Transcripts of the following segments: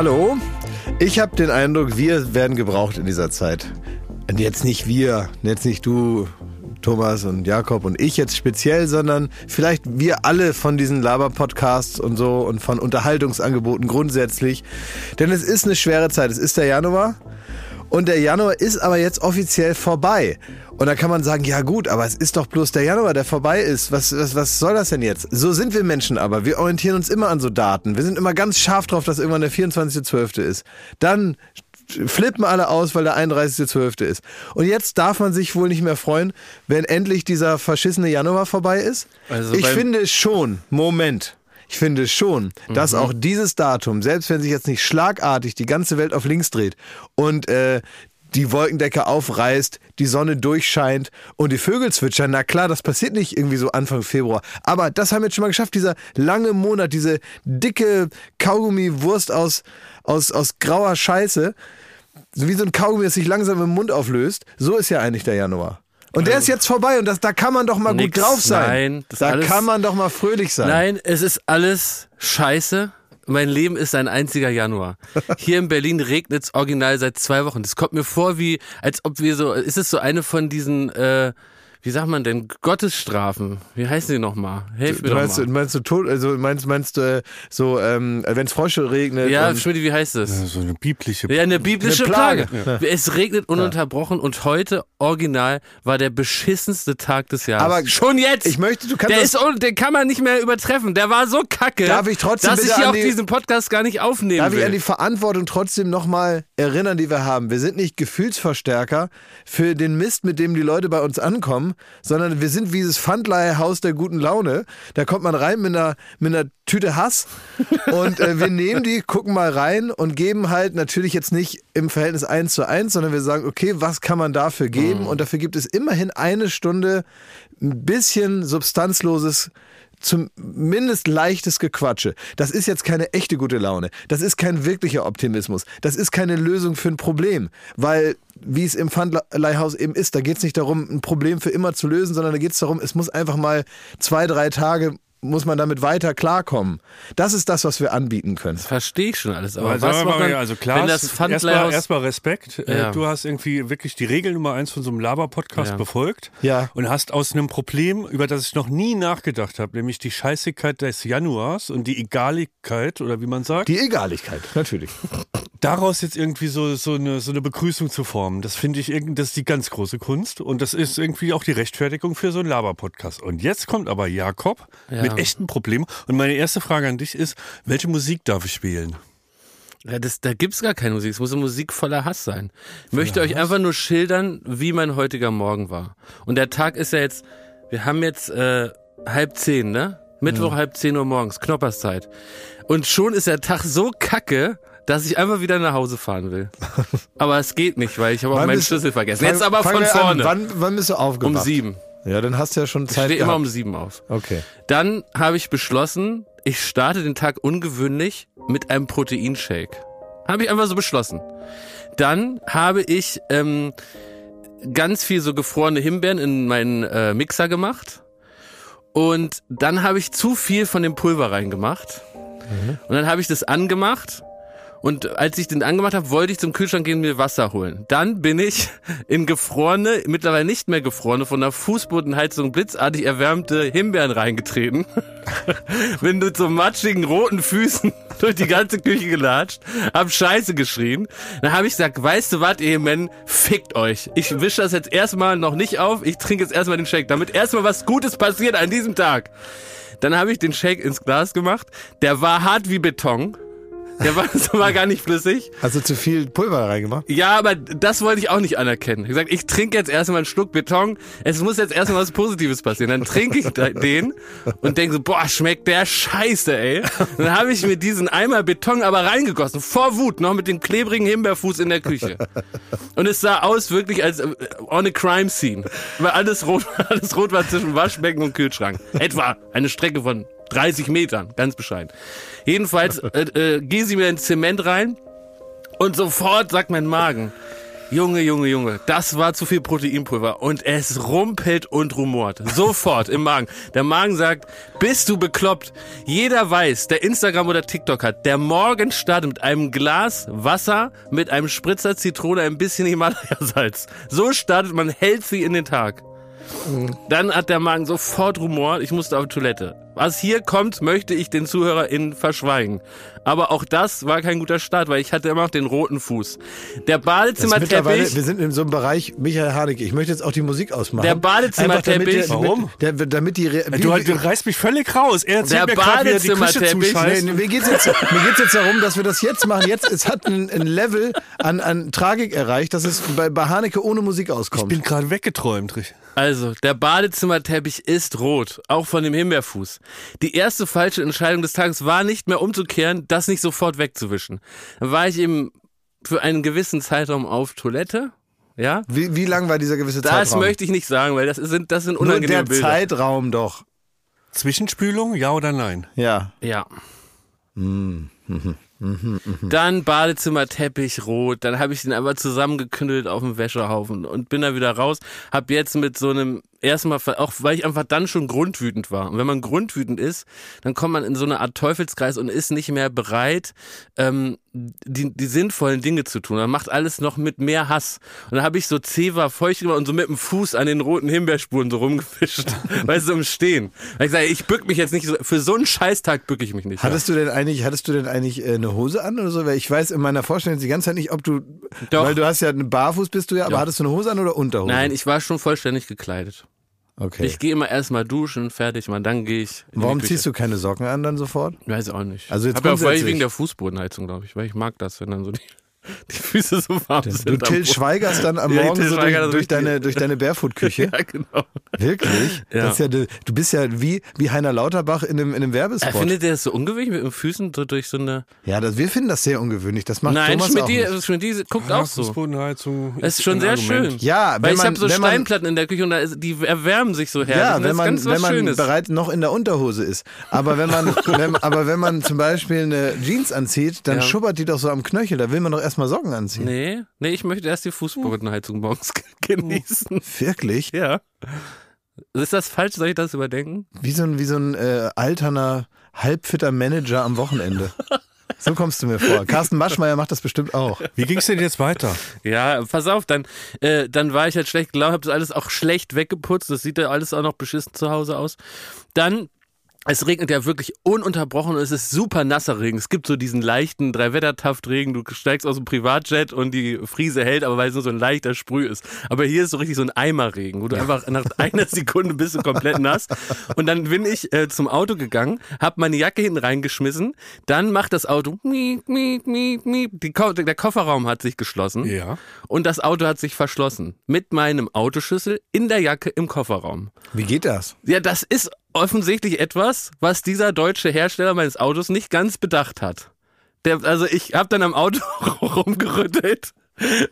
Hallo, ich habe den Eindruck, wir werden gebraucht in dieser Zeit. Und jetzt nicht wir, jetzt nicht du, Thomas und Jakob und ich jetzt speziell, sondern vielleicht wir alle von diesen Laber-Podcasts und so und von Unterhaltungsangeboten grundsätzlich. Denn es ist eine schwere Zeit. Es ist der Januar. Und der Januar ist aber jetzt offiziell vorbei. Und da kann man sagen, ja gut, aber es ist doch bloß der Januar, der vorbei ist. Was, was, was soll das denn jetzt? So sind wir Menschen aber. Wir orientieren uns immer an so Daten. Wir sind immer ganz scharf drauf, dass irgendwann der 24.12. ist. Dann flippen alle aus, weil der 31.12. ist. Und jetzt darf man sich wohl nicht mehr freuen, wenn endlich dieser verschissene Januar vorbei ist. Also ich finde schon, Moment, ich finde schon, dass mhm. auch dieses Datum, selbst wenn sich jetzt nicht schlagartig die ganze Welt auf links dreht und äh, die Wolkendecke aufreißt, die Sonne durchscheint und die Vögel zwitschern. Na klar, das passiert nicht irgendwie so Anfang Februar. Aber das haben wir jetzt schon mal geschafft. Dieser lange Monat, diese dicke Kaugummi-Wurst aus, aus, aus grauer Scheiße, so wie so ein Kaugummi, das sich langsam im Mund auflöst. So ist ja eigentlich der Januar. Und der ist jetzt vorbei und das, da kann man doch mal Nix, gut drauf sein. Nein, da alles, kann man doch mal fröhlich sein. Nein, es ist alles scheiße. Mein Leben ist ein einziger Januar. Hier in Berlin regnet es original seit zwei Wochen. Das kommt mir vor wie, als ob wir so, ist es so eine von diesen, äh, wie sagt man denn, Gottesstrafen. Wie heißen die nochmal? Hilf mir meinst, doch mal. Meinst du tot, also meinst, meinst du äh, so, ähm, wenn es Frosche regnet? Ja, Schmidt, wie heißt das? Ja, so eine biblische Ja, eine biblische eine Plage. Plage. Ja. Es regnet ununterbrochen ja. und heute original war der beschissenste Tag des Jahres. Aber schon jetzt! Ich möchte, du kannst der ist, den kann man nicht mehr übertreffen. Der war so kacke, darf ich trotzdem dass ich hier auf diesen Podcast gar nicht aufnehmen darf will. Darf ich an die Verantwortung trotzdem nochmal erinnern, die wir haben? Wir sind nicht Gefühlsverstärker für den Mist, mit dem die Leute bei uns ankommen, sondern wir sind wie dieses Pfandleihhaus der guten Laune. Da kommt man rein mit einer, mit einer Tüte Hass und äh, wir nehmen die, gucken mal rein und geben halt natürlich jetzt nicht im Verhältnis 1 zu 1, sondern wir sagen, okay, was kann man dafür geben? Mhm. Und dafür gibt es immerhin eine Stunde ein bisschen substanzloses zumindest leichtes Gequatsche. Das ist jetzt keine echte gute Laune. Das ist kein wirklicher Optimismus. Das ist keine Lösung für ein Problem. Weil, wie es im Pfandleihhaus eben ist, da geht es nicht darum, ein Problem für immer zu lösen, sondern da geht es darum, es muss einfach mal zwei, drei Tage muss man damit weiter klarkommen. Das ist das, was wir anbieten können. Das verstehe ich schon alles. Aber also, was mal, also klar, wenn das erstmal, erstmal Respekt. Äh, ja. Du hast irgendwie wirklich die Regel Nummer eins von so einem Laber-Podcast ja. befolgt. Ja. Und hast aus einem Problem, über das ich noch nie nachgedacht habe, nämlich die Scheißigkeit des Januars und die Egaligkeit, oder wie man sagt. Die Egaligkeit, natürlich. Daraus jetzt irgendwie so, so, eine, so eine Begrüßung zu formen, das finde ich, das ist die ganz große Kunst. Und das ist irgendwie auch die Rechtfertigung für so einen Laber-Podcast. Und jetzt kommt aber Jakob ja. mit mit echten Problemen. Und meine erste Frage an dich ist, welche Musik darf ich spielen? Ja, das, da gibt's gar keine Musik. Es muss eine Musik voller Hass sein. Ich möchte euch einfach nur schildern, wie mein heutiger Morgen war. Und der Tag ist ja jetzt, wir haben jetzt äh, halb zehn, ne? Mittwoch mhm. halb zehn Uhr morgens, Knopperszeit. Und schon ist der Tag so kacke, dass ich einfach wieder nach Hause fahren will. Aber es geht nicht, weil ich habe auch meinen Schlüssel vergessen. Fang, jetzt aber von vorne. Wann, wann bist du aufgewacht? Um sieben. Ja, dann hast du ja schon Zeit. Ich stehe immer um sieben auf. Okay. Dann habe ich beschlossen, ich starte den Tag ungewöhnlich mit einem Proteinshake. Habe ich einfach so beschlossen. Dann habe ich ähm, ganz viel so gefrorene Himbeeren in meinen äh, Mixer gemacht. Und dann habe ich zu viel von dem Pulver reingemacht. Mhm. Und dann habe ich das angemacht und als ich den angemacht habe, wollte ich zum Kühlschrank gehen und mir Wasser holen. Dann bin ich in gefrorene, mittlerweile nicht mehr gefrorene, von der Fußbodenheizung blitzartig erwärmte Himbeeren reingetreten. bin mit so matschigen roten Füßen durch die ganze Küche gelatscht, hab Scheiße geschrien. Dann habe ich gesagt, weißt du was, ihr Men, fickt euch. Ich wische das jetzt erstmal noch nicht auf, ich trinke jetzt erstmal den Shake, damit erstmal was Gutes passiert an diesem Tag. Dann habe ich den Shake ins Glas gemacht. Der war hart wie Beton. Der war, das war gar nicht flüssig. Hast du zu viel Pulver reingemacht? Ja, aber das wollte ich auch nicht anerkennen. Ich gesagt, ich trinke jetzt erstmal einen Schluck Beton. Es muss jetzt erstmal was Positives passieren. Dann trinke ich den und denke so, boah, schmeckt der scheiße, ey. dann habe ich mir diesen Eimer Beton aber reingegossen. Vor Wut, noch mit dem klebrigen Himbeerfuß in der Küche. Und es sah aus wirklich als äh, on a crime scene. Weil alles rot, alles rot war zwischen Waschbecken und Kühlschrank. Etwa eine Strecke von 30 Metern, ganz bescheiden. Jedenfalls äh, äh, gehe sie mir in Zement rein und sofort sagt mein Magen, Junge, Junge, Junge, das war zu viel Proteinpulver und es rumpelt und rumort. Sofort im Magen. Der Magen sagt, bist du bekloppt? Jeder weiß, der Instagram oder TikTok hat, der morgen startet mit einem Glas Wasser, mit einem Spritzer Zitrone, ein bisschen Himalaya-Salz. So startet man healthy in den Tag. Dann hat der Magen sofort Rumor, ich musste auf Toilette. Was hier kommt, möchte ich den ZuhörerInnen verschweigen. Aber auch das war kein guter Start, weil ich hatte immer noch den roten Fuß. Der Badezimmerteppich. Wir sind in so einem Bereich, Michael Haneke, ich möchte jetzt auch die Musik ausmachen. Der Badezimmerteppich. Warum? Der, damit die. Re Du, du reißt mich völlig raus. Er erzählt Der mir gerade, wie die Küche Badezimmerteppich- zuscheißt. Nee, mir geht's jetzt, mir geht's jetzt darum, dass wir das jetzt machen. Jetzt, es hat ein, ein Level an, an Tragik erreicht, dass es bei, bei Haneke ohne Musik Ich auskommt. bin gerade weggeträumt. Rich. Also, der Badezimmerteppich ist rot, auch von dem Himbeerfuß. Die erste falsche Entscheidung des Tages war nicht mehr umzukehren, das nicht sofort wegzuwischen. Dann war ich eben für einen gewissen Zeitraum auf Toilette, ja. Wie, wie lang war dieser gewisse Das Zeitraum? möchte ich nicht sagen, weil das sind, das sind Nur unangenehme der Bilder. Zeitraum doch. Zwischenspülung, ja oder nein? Ja. Ja. Hm, Dann Badezimmerteppich rot, dann habe ich den einfach zusammengeknüllt auf dem Wäschehaufen und bin da wieder raus. Hab jetzt mit so einem erstmal, auch weil ich einfach dann schon grundwütend war. Und wenn man grundwütend ist, dann kommt man in so eine Art Teufelskreis und ist nicht mehr bereit, ähm, die, die sinnvollen Dinge zu tun. Man macht alles noch mit mehr Hass. Und dann habe ich so Zewa feucht gemacht und so mit dem Fuß an den roten Himbeerspuren so rumgefischt. weißt du, im Stehen. Weil ich sage, ich bück mich jetzt nicht so, für so einen Scheißtag bück ich mich nicht. Hattest du denn eigentlich, hattest du denn eigentlich äh, eine Hose an oder so? Weil ich weiß in meiner Vorstellung die ganze Zeit nicht, ob du, Doch. weil du hast ja einen Barfuß bist du ja, aber Doch. hattest du eine Hose an oder Unterhose? Nein, ich war schon vollständig gekleidet. Okay. Ich gehe immer erstmal duschen, fertig, mal dann gehe ich. in Warum ziehst du keine Socken an dann sofort? Weiß auch nicht. Also jetzt Aber grundsätzlich. wegen der Fußbodenheizung, glaube ich, weil ich mag das, wenn dann so die, die Füße so warm sind. Du Till. Schweigerst dann am Ja, ich Morgen so durch, durch deine, durch deine Barefoot-Küche? Ja, genau. Wirklich? Ja. Das ist ja, du du bist ja wie, wie Heiner Lauterbach in einem, in einem Er Werbespot. findet der das so ungewöhnlich mit den Füßen so durch so eine. ja, das, wir finden das sehr ungewöhnlich. Das macht Nein, Thomas Schmidt, auch nicht. Schmidt, die guckt auch so. Fußbodenheizung. Es ist schon sehr Argument. schön. Ja, Weil wenn ich man, habe so wenn man, Steinplatten in der Küche und da ist, die erwärmen sich so herrlich. Ja, wenn man, wenn man Schönes. bereits noch in der Unterhose ist. Aber wenn man, wenn, aber wenn man zum Beispiel eine Jeans anzieht, dann Ja. schubbert die doch so am Knöchel. Da will man doch erstmal Socken anziehen. Nee, nee, ich möchte erst die Fußbodenheizung morgens genießen. Wirklich? Ja. Ist das falsch? Soll ich das überdenken? Wie so ein, wie so ein äh, alterner, halbfitter Manager am Wochenende. So kommst du mir vor. Carsten Maschmeyer macht das bestimmt auch. Wie ging es denn jetzt weiter? Ja, pass auf, dann, äh, dann war ich halt schlecht gelaunt, hab das alles auch schlecht weggeputzt. Das sieht ja alles auch noch beschissen zu Hause aus. Dann es regnet ja wirklich ununterbrochen und es ist super nasser Regen. Es gibt so diesen leichten Dreiwettertaftregen. Du steigst aus dem Privatjet und die Friese hält, aber weil es nur so ein leichter Sprüh ist. Aber hier ist so richtig so ein Eimerregen, wo du einfach nach einer Sekunde bist du komplett nass. Und dann bin ich äh, zum Auto gegangen, hab meine Jacke hinten reingeschmissen. Dann macht das Auto miep, miep, miep, miep. Die Ko der Kofferraum hat sich geschlossen. Ja. Und das Auto hat sich verschlossen. Mit meinem Autoschlüssel in der Jacke im Kofferraum. Wie geht das? Ja, das ist offensichtlich etwas, was dieser deutsche Hersteller meines Autos nicht ganz bedacht hat. Der, also ich habe dann am Auto rumgerüttelt,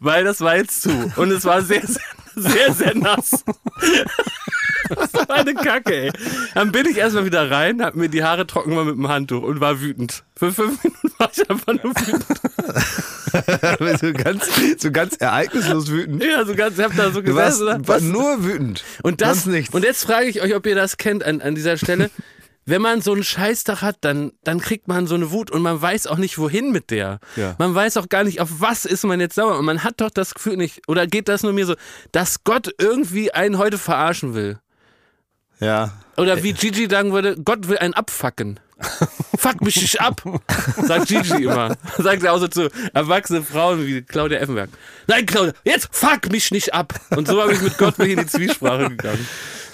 weil das war jetzt zu. Und es war sehr, sehr, sehr, sehr nass. Das war eine Kacke, ey. Dann bin ich erstmal wieder rein, hab mir die Haare trocken gemacht mit dem Handtuch und war wütend. Für fünf Minuten war ich einfach nur wütend. so, ganz, so ganz ereignislos wütend. Ja, so ganz, ich hab da so Du warst war nur wütend. Und das, nichts. und jetzt frage ich euch, ob ihr das kennt an, an dieser Stelle. Wenn man so einen Scheißtag hat, dann, dann kriegt man so eine Wut und man weiß auch nicht, wohin mit der. Ja. Man weiß auch gar nicht, auf was ist man jetzt sauer. Und man hat doch das Gefühl nicht, oder geht das nur mir so, dass Gott irgendwie einen heute verarschen will. Ja. Oder wie Gigi sagen würde, Gott will einen abfacken. Fuck mich nicht ab, sagt Gigi immer. Sagt er auch so zu erwachsenen Frauen wie Claudia Effenberg. Nein, Claudia, jetzt fuck mich nicht ab. Und so habe ich mit Gott mich in die Zwiesprache gegangen.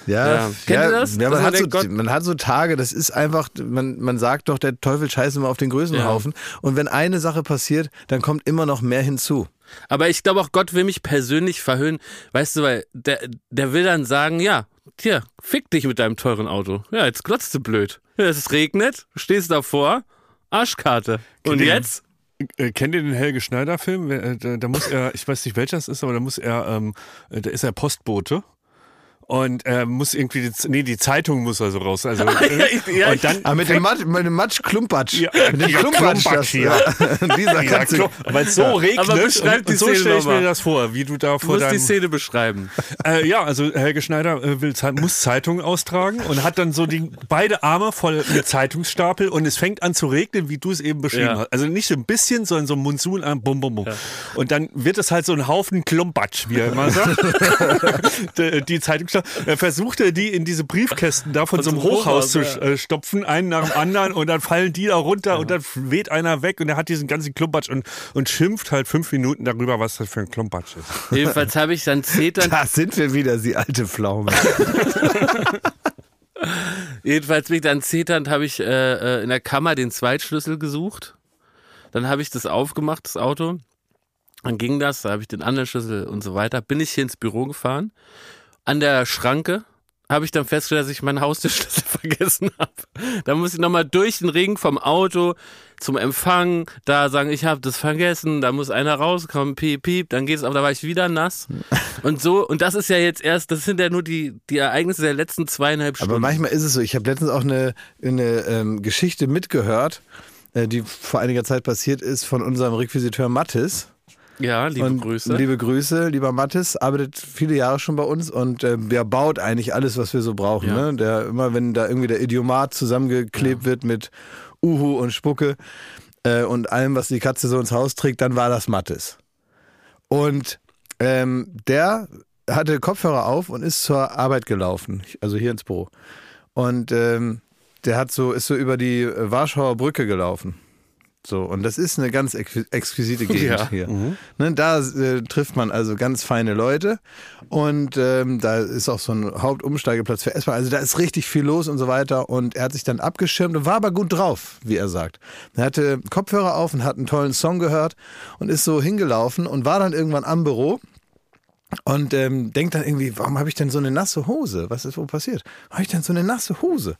Ja, Ja. Kennt ihr das? Ja, man, man hat so, Gott- man hat so Tage, das ist einfach, man, man sagt doch, der Teufel scheißt immer auf den Größenhaufen. Und wenn eine Sache passiert, dann kommt immer noch mehr hinzu. Aber ich glaube auch, Gott will mich persönlich verhöhnen. Weißt du, weil der, der will dann sagen, ja, tja, fick dich mit deinem teuren Auto. Ja, jetzt glotzt du blöd. Ja, es regnet, stehst davor, Arschkarte. Und ihr- jetzt? Äh, kennt ihr den Helge Schneider-Film? Wer- äh, Da, da muss er, ich weiß nicht welcher es ist, aber da muss er, ähm, äh, da ist er Postbote. Und äh, muss irgendwie, die, nee, die Zeitung muss also raus. Also, ja, und dann Ah, mit dem Matsch, mit dem Matsch Klumpatsch. Ja, mit dem ja, Klumpatsch. Das, hier. ja. Dieser dieser weil es so regnet Aber beschreib und, die und so Szene stelle ich mir das vor, wie du da Du vor musst die deinem Szene beschreiben. äh, ja, also Helge Schneider äh, will, muss Zeitung austragen und hat dann so die beide Arme voll mit Zeitungsstapel und es fängt an zu regnen, wie du es eben beschrieben Ja. hast. Also nicht so ein bisschen, sondern so ein Monsun an bum bum bum. Und dann wird es halt so ein Haufen Klumpatsch, wie er immer sagt. die, die Zeitungsstapel. Er versuchte die in diese Briefkästen da von so einem so einem Hochhaus zu Hochhaus, ja. äh, stopfen, einen nach dem anderen und dann fallen die da runter und dann weht einer weg und er hat diesen ganzen Klumpatsch und, und schimpft halt fünf Minuten darüber, was das für ein Klumpatsch ist. Jedenfalls habe ich dann zeternd, Da sind wir wieder, die alte Pflaume. jedenfalls bin ich dann zeternd, habe ich äh, äh, in der Kammer den Zweitschlüssel gesucht. Dann habe ich das aufgemacht, das Auto. Dann ging das, da habe ich den anderen Schlüssel und so weiter. Bin ich hier ins Büro gefahren. An der Schranke habe ich dann festgestellt, dass ich meinen Haustürschlüssel vergessen habe. Da muss ich nochmal durch den Ring vom Auto zum Empfang, da sagen, ich habe das vergessen, da muss einer rauskommen, piep, piep, dann geht es, aber da war ich wieder nass. Und so, und das ist ja jetzt erst, das sind ja nur die, die Ereignisse der letzten zweieinhalb Stunden. Aber manchmal ist es so. Ich habe letztens auch eine, eine ähm, Geschichte mitgehört, äh, die vor einiger Zeit passiert ist von unserem Requisiteur Mattis. Ja, liebe und Grüße. Liebe Grüße, lieber Mattis, arbeitet viele Jahre schon bei uns und äh, der baut eigentlich alles, was wir so brauchen. Ja. Ne? Der immer, wenn da irgendwie der Idiomat zusammengeklebt wird mit Uhu und Spucke äh, und allem, was die Katze so ins Haus trägt, dann war das Mattis. Und ähm, der hatte Kopfhörer auf und ist zur Arbeit gelaufen, also hier ins Büro. Und ähm, der hat so, ist so über die Warschauer Brücke gelaufen. So, und das ist eine ganz ex exquisite Gegend Ja. hier. Ne, da äh, trifft man also ganz feine Leute und ähm, da ist auch so ein Hauptumsteigeplatz für S-Bahn. Also da ist richtig viel los und so weiter. Und er hat sich dann abgeschirmt und war aber gut drauf, wie er sagt. Er hatte Kopfhörer auf und hat einen tollen Song gehört und ist so hingelaufen und war dann irgendwann am Büro und ähm, denkt dann irgendwie, warum habe ich denn so eine nasse Hose? Was ist wohl passiert? Habe ich denn so eine nasse Hose?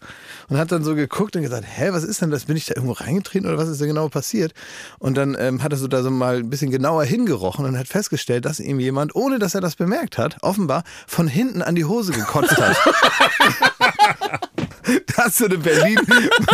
Und hat dann so geguckt und gesagt, hä, was ist denn das? Bin ich da irgendwo reingetreten oder was ist da genau passiert? Und dann ähm, hat er so da so mal ein bisschen genauer hingerochen und hat festgestellt, dass ihm jemand, ohne dass er das bemerkt hat, offenbar von hinten an die Hose gekotzt hat. Das ist so eine Berlin,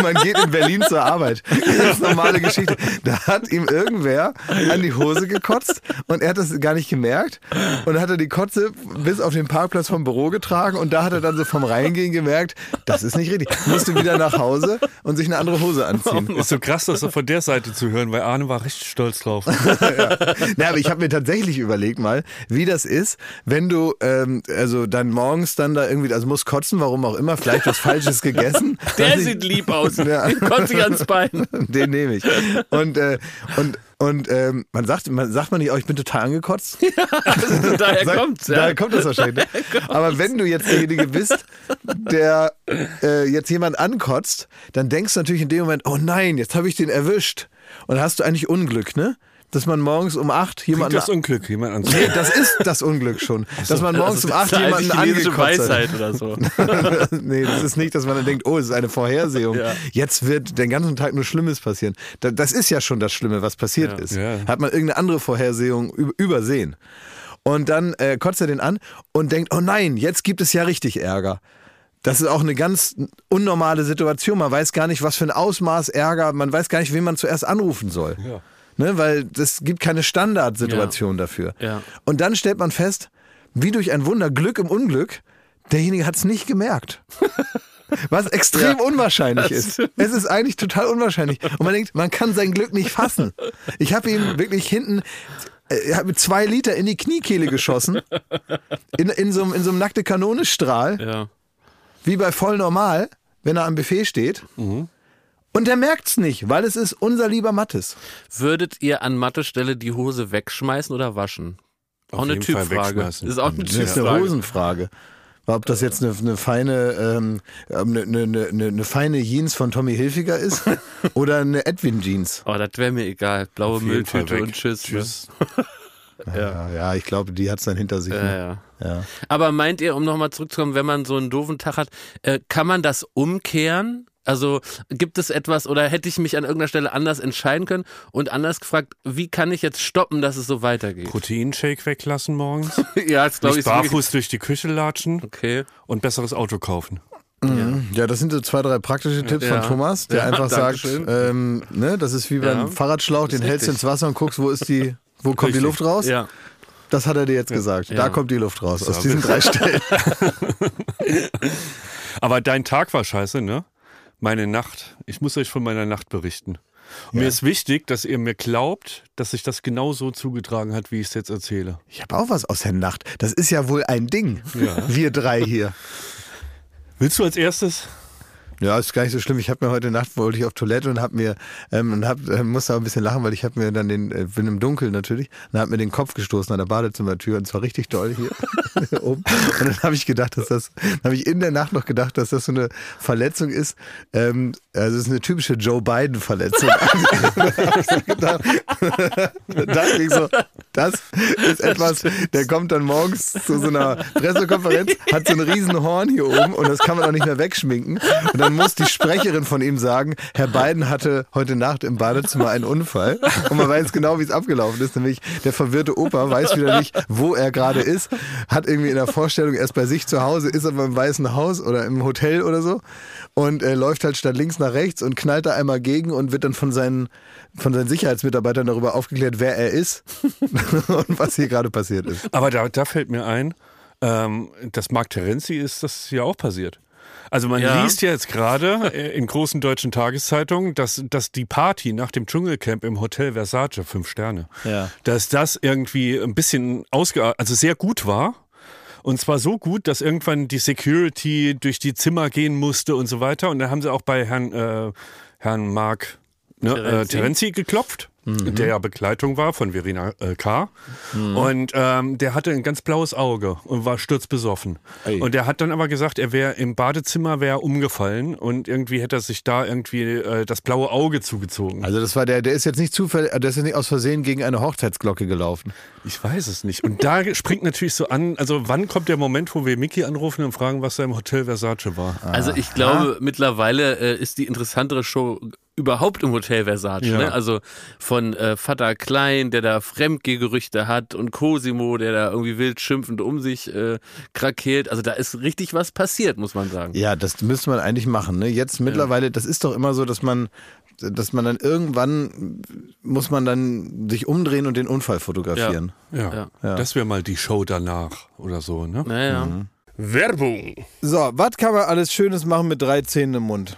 man geht in Berlin zur Arbeit. Ganz normale Geschichte. Da hat ihm irgendwer an die Hose gekotzt und er hat das gar nicht gemerkt. Und dann hat er die Kotze bis auf den Parkplatz vom Büro getragen und da hat er dann so vom Reingehen gemerkt, das ist nicht richtig. Musste wieder nach Hause und sich eine andere Hose anziehen. Ist so krass, das so von der Seite zu hören, weil Arne war richtig stolz drauf. Na, aber ich habe mir tatsächlich überlegt mal, wie das ist, wenn du ähm, also dann morgens dann da irgendwie, also musst kotzen, warum auch immer, vielleicht was Falsches gegessen. Der ich- sieht lieb aus. Ja. Den kotze ich ans Bein. Den nehme ich. Und, äh, und, und ähm, man sagt, man sagt man nicht, oh, ich bin total angekotzt. Also daher Sag- kommt's, ja. Daher kommt das wahrscheinlich. ne? Aber wenn du jetzt derjenige bist, der äh, jetzt jemand ankotzt, dann denkst du natürlich in dem Moment, oh nein, jetzt habe ich den erwischt. Und dann hast du eigentlich Unglück, ne? Dass man morgens um acht jemanden. das Unglück, jemand an Nee, das ist das Unglück schon. Dass man morgens um acht Das ist eine jemanden angekotzt hat. Weisheit oder so. nee, das ist nicht, dass man dann denkt, oh, es ist eine Vorhersehung. Ja. Jetzt wird den ganzen Tag nur Schlimmes passieren. Da- Das ist ja schon das Schlimme, was passiert Ja. ist. Ja. Hat man irgendeine andere Vorhersehung üb- übersehen. Und dann äh, kotzt er den an und denkt, oh nein, jetzt gibt es ja richtig Ärger. Das ist auch eine ganz unnormale Situation. Man weiß gar nicht, was für ein Ausmaß Ärger, man weiß gar nicht, wen man zuerst anrufen soll. Ja. Ne, weil es gibt keine Standardsituation dafür. Ja. Und dann stellt man fest, wie durch ein Wunder, Glück im Unglück, derjenige hat es nicht gemerkt. Was extrem unwahrscheinlich ist. Es ist eigentlich total unwahrscheinlich. Und man denkt, man kann sein Glück nicht fassen. Ich habe ihm wirklich hinten, äh, er hat mit zwei Liter in die Kniekehle geschossen. In, in, so, einem- in so einem nackte Kanone-Strahl, Ja. wie bei voll normal, wenn er am Buffet steht. Und der merkt's nicht, weil es ist unser lieber Mattes. Würdet ihr an Mattestelle die Hose wegschmeißen oder waschen? Auch Auf eine Typfrage. Ist auch eine Das ist eine Typfrage. Hosenfrage. Ob das jetzt eine, eine feine ähm, eine, eine, eine, eine feine Jeans von Tommy Hilfiger ist oder eine Edwin Jeans. Oh, das wäre mir egal. Blaue Auf jeden Fall Mülltüte weg. und tschüss. ne? Tschüss. Ja, ja, ich glaube, die hat's dann hinter sich. Ja, ne? ja. Ja. Aber meint ihr, um nochmal zurückzukommen, wenn man so einen doofen Tag hat, äh, kann man das umkehren? Also gibt es etwas oder hätte ich mich an irgendeiner Stelle anders entscheiden können? Und anders gefragt, wie kann ich jetzt stoppen, dass es so weitergeht? Proteinshake weglassen morgens. ja, jetzt glaube ich. barfuß durch die Küche latschen Okay. und besseres Auto kaufen. Ja, das sind so zwei, drei praktische Tipps Ja. von Thomas, der Ja, einfach sagt, ähm, ne, das ist wie beim Ja. Fahrradschlauch, den hältst du ins Wasser und guckst, wo ist die, wo kommt die Richtig. Luft raus? Ja. Das hat er dir jetzt gesagt. Da Ja. kommt die Luft raus, aus diesen drei Stellen. Aber dein Tag war scheiße, ne? Meine Nacht. Ich muss euch von meiner Nacht berichten. Und Mir ist wichtig, dass ihr mir glaubt, dass sich das genau so zugetragen hat, wie ich es jetzt erzähle. Ich habe auch was aus der Nacht. Das ist ja wohl ein Ding. Ja. Wir drei hier. Willst du als erstes? Ja, ist gar nicht so schlimm. Ich habe mir heute Nacht wollte ich auf Toilette und habe mir ähm, und hab, äh, musste aber ein bisschen lachen, weil ich habe mir dann den äh, bin im Dunkeln natürlich und habe mir den Kopf gestoßen an der Badezimmertür und zwar richtig doll hier oben. Und dann habe ich gedacht, dass das habe ich in der Nacht noch gedacht, dass das so eine Verletzung ist. Ähm, also es ist eine typische Joe Biden Verletzung. da ich so, das ist etwas, der kommt dann morgens zu so einer Pressekonferenz, hat so ein riesen Horn hier oben und das kann man auch nicht mehr wegschminken. Und dann muss die Sprecherin von ihm sagen, Herr Biden hatte heute Nacht im Badezimmer einen Unfall. Und man weiß genau, wie es abgelaufen ist. Nämlich der verwirrte Opa weiß wieder nicht, wo er gerade ist, hat irgendwie in der Vorstellung erst bei sich zu Hause, ist aber im Weißen Haus oder im Hotel oder so und äh, läuft halt statt links nach rechts und knallt da einmal gegen und wird dann von seinen, von seinen Sicherheitsmitarbeitern darüber aufgeklärt, wer er ist und was hier gerade passiert ist. Aber da, da fällt mir ein, ähm, dass Mark Terenzi ist das ja auch passiert. Also man Ja. liest ja jetzt gerade äh, in großen deutschen Tageszeitungen, dass, dass die Party nach dem Dschungelcamp im Hotel Versace, fünf Sterne, Ja. dass das irgendwie ein bisschen ausge also sehr gut war. Und zwar so gut, dass irgendwann die Security durch die Zimmer gehen musste und so weiter. Und dann haben sie auch bei Herrn, äh, Herrn Mark ne. Terenzi. Äh, Terenzi geklopft, der ja Begleitung war von Verena äh, K. Und ähm, der hatte ein ganz blaues Auge und war sturzbesoffen. Ei. Und der hat dann aber gesagt, er wäre im Badezimmer wäre er umgefallen und irgendwie hätte er sich da irgendwie äh, das blaue Auge zugezogen. Also das war der, der ist jetzt nicht zufällig, der ist jetzt nicht aus Versehen gegen eine Hochzeitsglocke gelaufen. Ich weiß es nicht. Und da springt natürlich so an, also wann kommt der Moment, wo wir Mickey anrufen und fragen, was da im Hotel Versace war? Also ich glaube, mittlerweile äh, ist die interessantere Show überhaupt im Hotel Versace. Ja. Ne? Also von äh, Vater Klein, der da Fremdgehgerüchte hat und Cosimo, der da irgendwie wild schimpfend um sich äh, krakeelt. Also da ist richtig was passiert, muss man sagen. Ja, das müsste man eigentlich machen. Ne? Jetzt mittlerweile, das ist doch immer so, dass man, dass man dann irgendwann muss man dann sich umdrehen und den Unfall fotografieren. Ja, Ja. Ja. das wäre mal die Show danach oder so, ne? Naja. Werbung. So, was kann man alles Schönes machen mit drei Zähnen im Mund?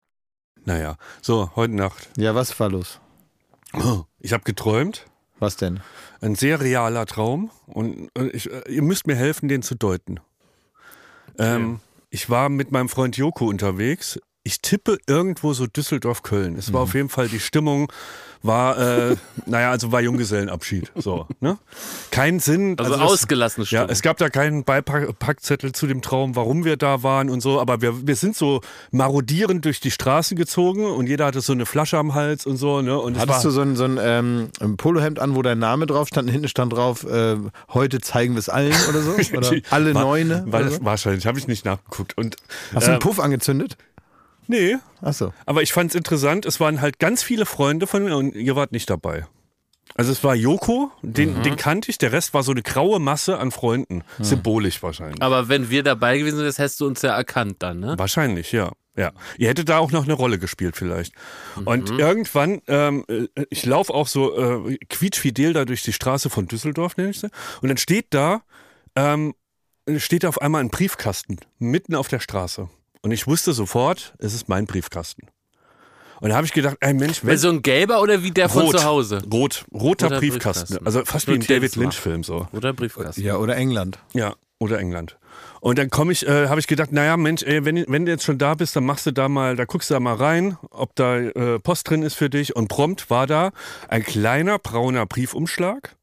Naja, so, heute Nacht. Ja, was war los? Ich habe geträumt. Was denn? Ein sehr realer Traum. Und ich, äh, ihr müsst mir helfen, den zu deuten. Ähm, ich war mit meinem Freund Joko unterwegs. Ich tippe irgendwo so Düsseldorf-Köln. Es war auf jeden Fall, die Stimmung war, äh, naja, also war Junggesellenabschied. So, ne? Kein Sinn. Also, das- ausgelassene Ja, Stimmung. es gab da keinen Beipackzettel zu dem Traum, warum wir da waren und so, aber wir, wir sind so marodierend durch die Straßen gezogen und jeder hatte so eine Flasche am Hals und so, ne? Und es Hattest du so ein, so ein, ähm, Polohemd an, wo dein Name drauf stand und hinten stand drauf, äh, heute zeigen wir es allen oder so? Oder alle War- Neune? War, so? Wahrscheinlich, habe ich nicht nachgeguckt. Und, Hast du äh, einen Puff angezündet? Nee, Achso. aber ich fand es interessant, es waren halt ganz viele Freunde von mir und ihr wart nicht dabei. Also es war Joko, den, Mhm. den kannte ich, der Rest war so eine graue Masse an Freunden. Symbolisch wahrscheinlich. Aber wenn wir dabei gewesen wären, hättest du uns ja erkannt dann, ne? Wahrscheinlich, ja. Ja, ihr hättet da auch noch eine Rolle gespielt vielleicht. Und irgendwann, ähm, äh, ich laufe auch so äh, quietschfidel da durch die Straße von Düsseldorf, nenne ich sie. Und dann steht da, ähm, steht da auf einmal ein Briefkasten mitten auf der Straße. Und ich wusste sofort, es ist mein Briefkasten. Und da habe ich gedacht, ey Mensch, wenn so ein gelber oder wie der von rot, zu Hause? rot, roter Roter Briefkasten. Briefkasten. Also fast wie ein David. Lynch-Film so. Oder Briefkasten? Ja, oder England. Ja, oder England. Und dann komme ich, äh, habe ich gedacht, naja, Mensch, ey, wenn, wenn du jetzt schon da bist, dann machst du da mal, da guckst du da mal rein, ob da äh, Post drin ist für dich. Und prompt war da ein kleiner brauner Briefumschlag.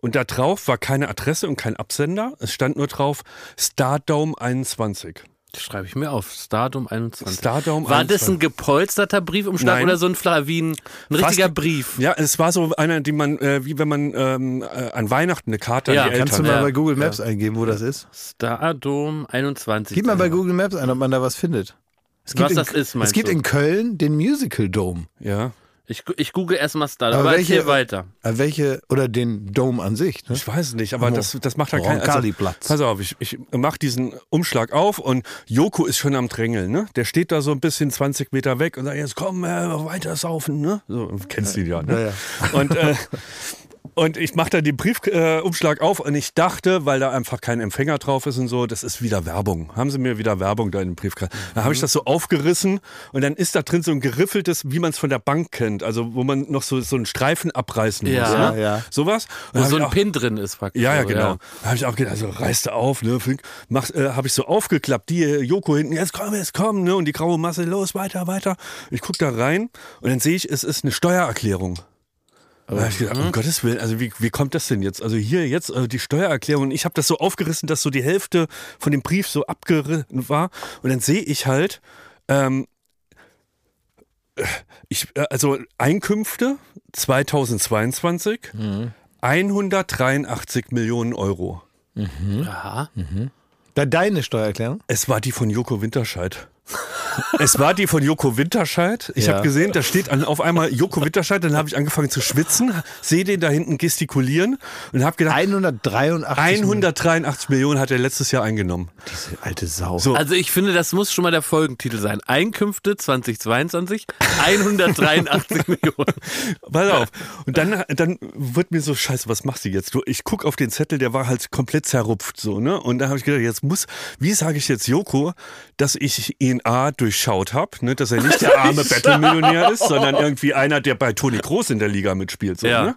Und da drauf war keine Adresse und kein Absender. Es stand nur drauf Stardome 21. Das schreibe ich mir auf. Stardom 21. Stardome War das 21. ein gepolsterter Briefumschlag Nein. oder so ein wie ein, richtiger Fast- Brief? Ja, es war so einer, die man, äh, wie wenn man ähm, äh, an Weihnachten eine Karte Ja, an die Kannst du Eltern. mal Ja. bei Google Maps eingeben, wo das ist? Stardom 21. Gib mal bei Google Maps ein, ob man da was findet. Es Was in, das ist, Es meinst gibt du? in Köln den Musical Dome. Ja. Ich, ich google erstmal Stardom, Aber aber, welche- erzähl weiter. Äh, welche, oder den Dome an sich. Ne? Ich weiß es nicht, aber Am das, das macht ja keinen Roncalli-Platz. Pass auf, ich, ich mach diesen Umschlag auf und Joko ist schon am Drängeln, ne? Der steht da so ein bisschen 20 Meter weg und sagt, jetzt komm, äh, weiter saufen, ne? So, kennst du ihn ja, ne? Ja, ja. Und, äh, und ich mache da den Briefumschlag äh, auf und ich dachte, weil da einfach kein Empfänger drauf ist und so, das ist wieder Werbung. Haben sie mir wieder Werbung da in den Briefkasten. Da habe ich das so aufgerissen und dann ist da drin so ein geriffeltes, wie man es von der Bank kennt, also wo man noch so, so einen Streifen abreißen Ja. muss. Ja, Ne? ja. Sowas. Und Wo so ein auch- Pin drin ist praktisch. ja, ja, genau. Da habe ich auch gedacht, also reißt du auf, ne? Mach, äh, habe ich so aufgeklappt, die äh, Joko hinten, jetzt komm, jetzt komm, ne? Und die graue Masse, los, weiter, weiter. Ich guck da rein und dann sehe ich, es ist eine Steuererklärung. Habe ich gedacht, um Gottes Willen, also wie, wie kommt das denn jetzt? Also hier jetzt äh, die Steuererklärung. Ich habe das so aufgerissen, dass so die Hälfte von dem Brief so abgerissen war. Und dann sehe ich halt, ähm, äh, ich, äh, also Einkünfte 2022, 183 Millionen Euro. Aha. Da deine Steuererklärung? Es war die von Joko Winterscheid. Es war die von Joko Winterscheid. Ich Ja. habe gesehen, da steht auf einmal Joko Winterscheid. Dann habe ich angefangen zu schwitzen, sehe den da hinten gestikulieren und habe gedacht, 183 183 Millionen hat er letztes Jahr eingenommen. Diese alte Sau. So. Also ich finde, das muss schon mal der Folgentitel sein. Einkünfte 2022, 183 Millionen. Pass auf. Und dann, dann wird mir so, scheiße, was machst du jetzt? Du, ich guck auf den Zettel, der war halt komplett zerrupft, so, ne? Und da habe ich gedacht, jetzt muss, wie sage ich jetzt Joko, dass ich ihn A durchschaut habe, ne? Dass er nicht der arme Battle-Millionär ist, sondern irgendwie einer, der bei Toni Groß in der Liga mitspielt, so, Ja. ne?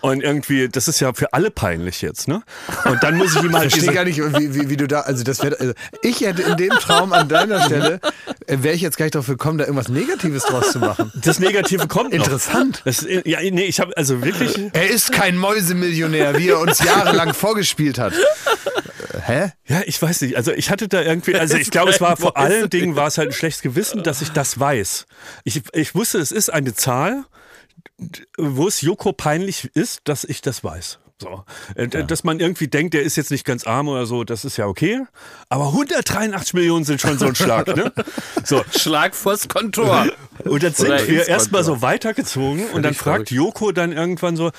Und irgendwie, das ist ja für alle peinlich jetzt, ne? Und dann muss ich ihm halt Ich verstehe gar nicht, wie, wie, wie du da, also das wäre, also ich hätte in dem Traum an deiner Stelle, äh, wäre ich jetzt gar nicht darauf gekommen, da irgendwas Negatives draus zu machen. das Negative kommt noch. Interessant. Das, ja, nee, ich habe also wirklich, Er ist kein Mäusemillionär, wie er uns jahrelang vorgespielt hat. Hä? Ja, ich weiß nicht. Also ich hatte da irgendwie, also ich glaube, es war vor allen Dingen war es halt ein schlechtes Gewissen, dass ich das weiß. Ich, ich wusste, es ist eine Zahl, wo es Joko peinlich ist, dass ich das weiß. So. Äh, Dass man irgendwie denkt, der ist jetzt nicht ganz arm oder so, das ist ja okay. Aber 183 Millionen sind schon so ein Schlag, ne? So. Schlag vors Kontor. Und dann sind Oder wir erstmal so weitergezogen und dann fragt. Joko dann irgendwann so,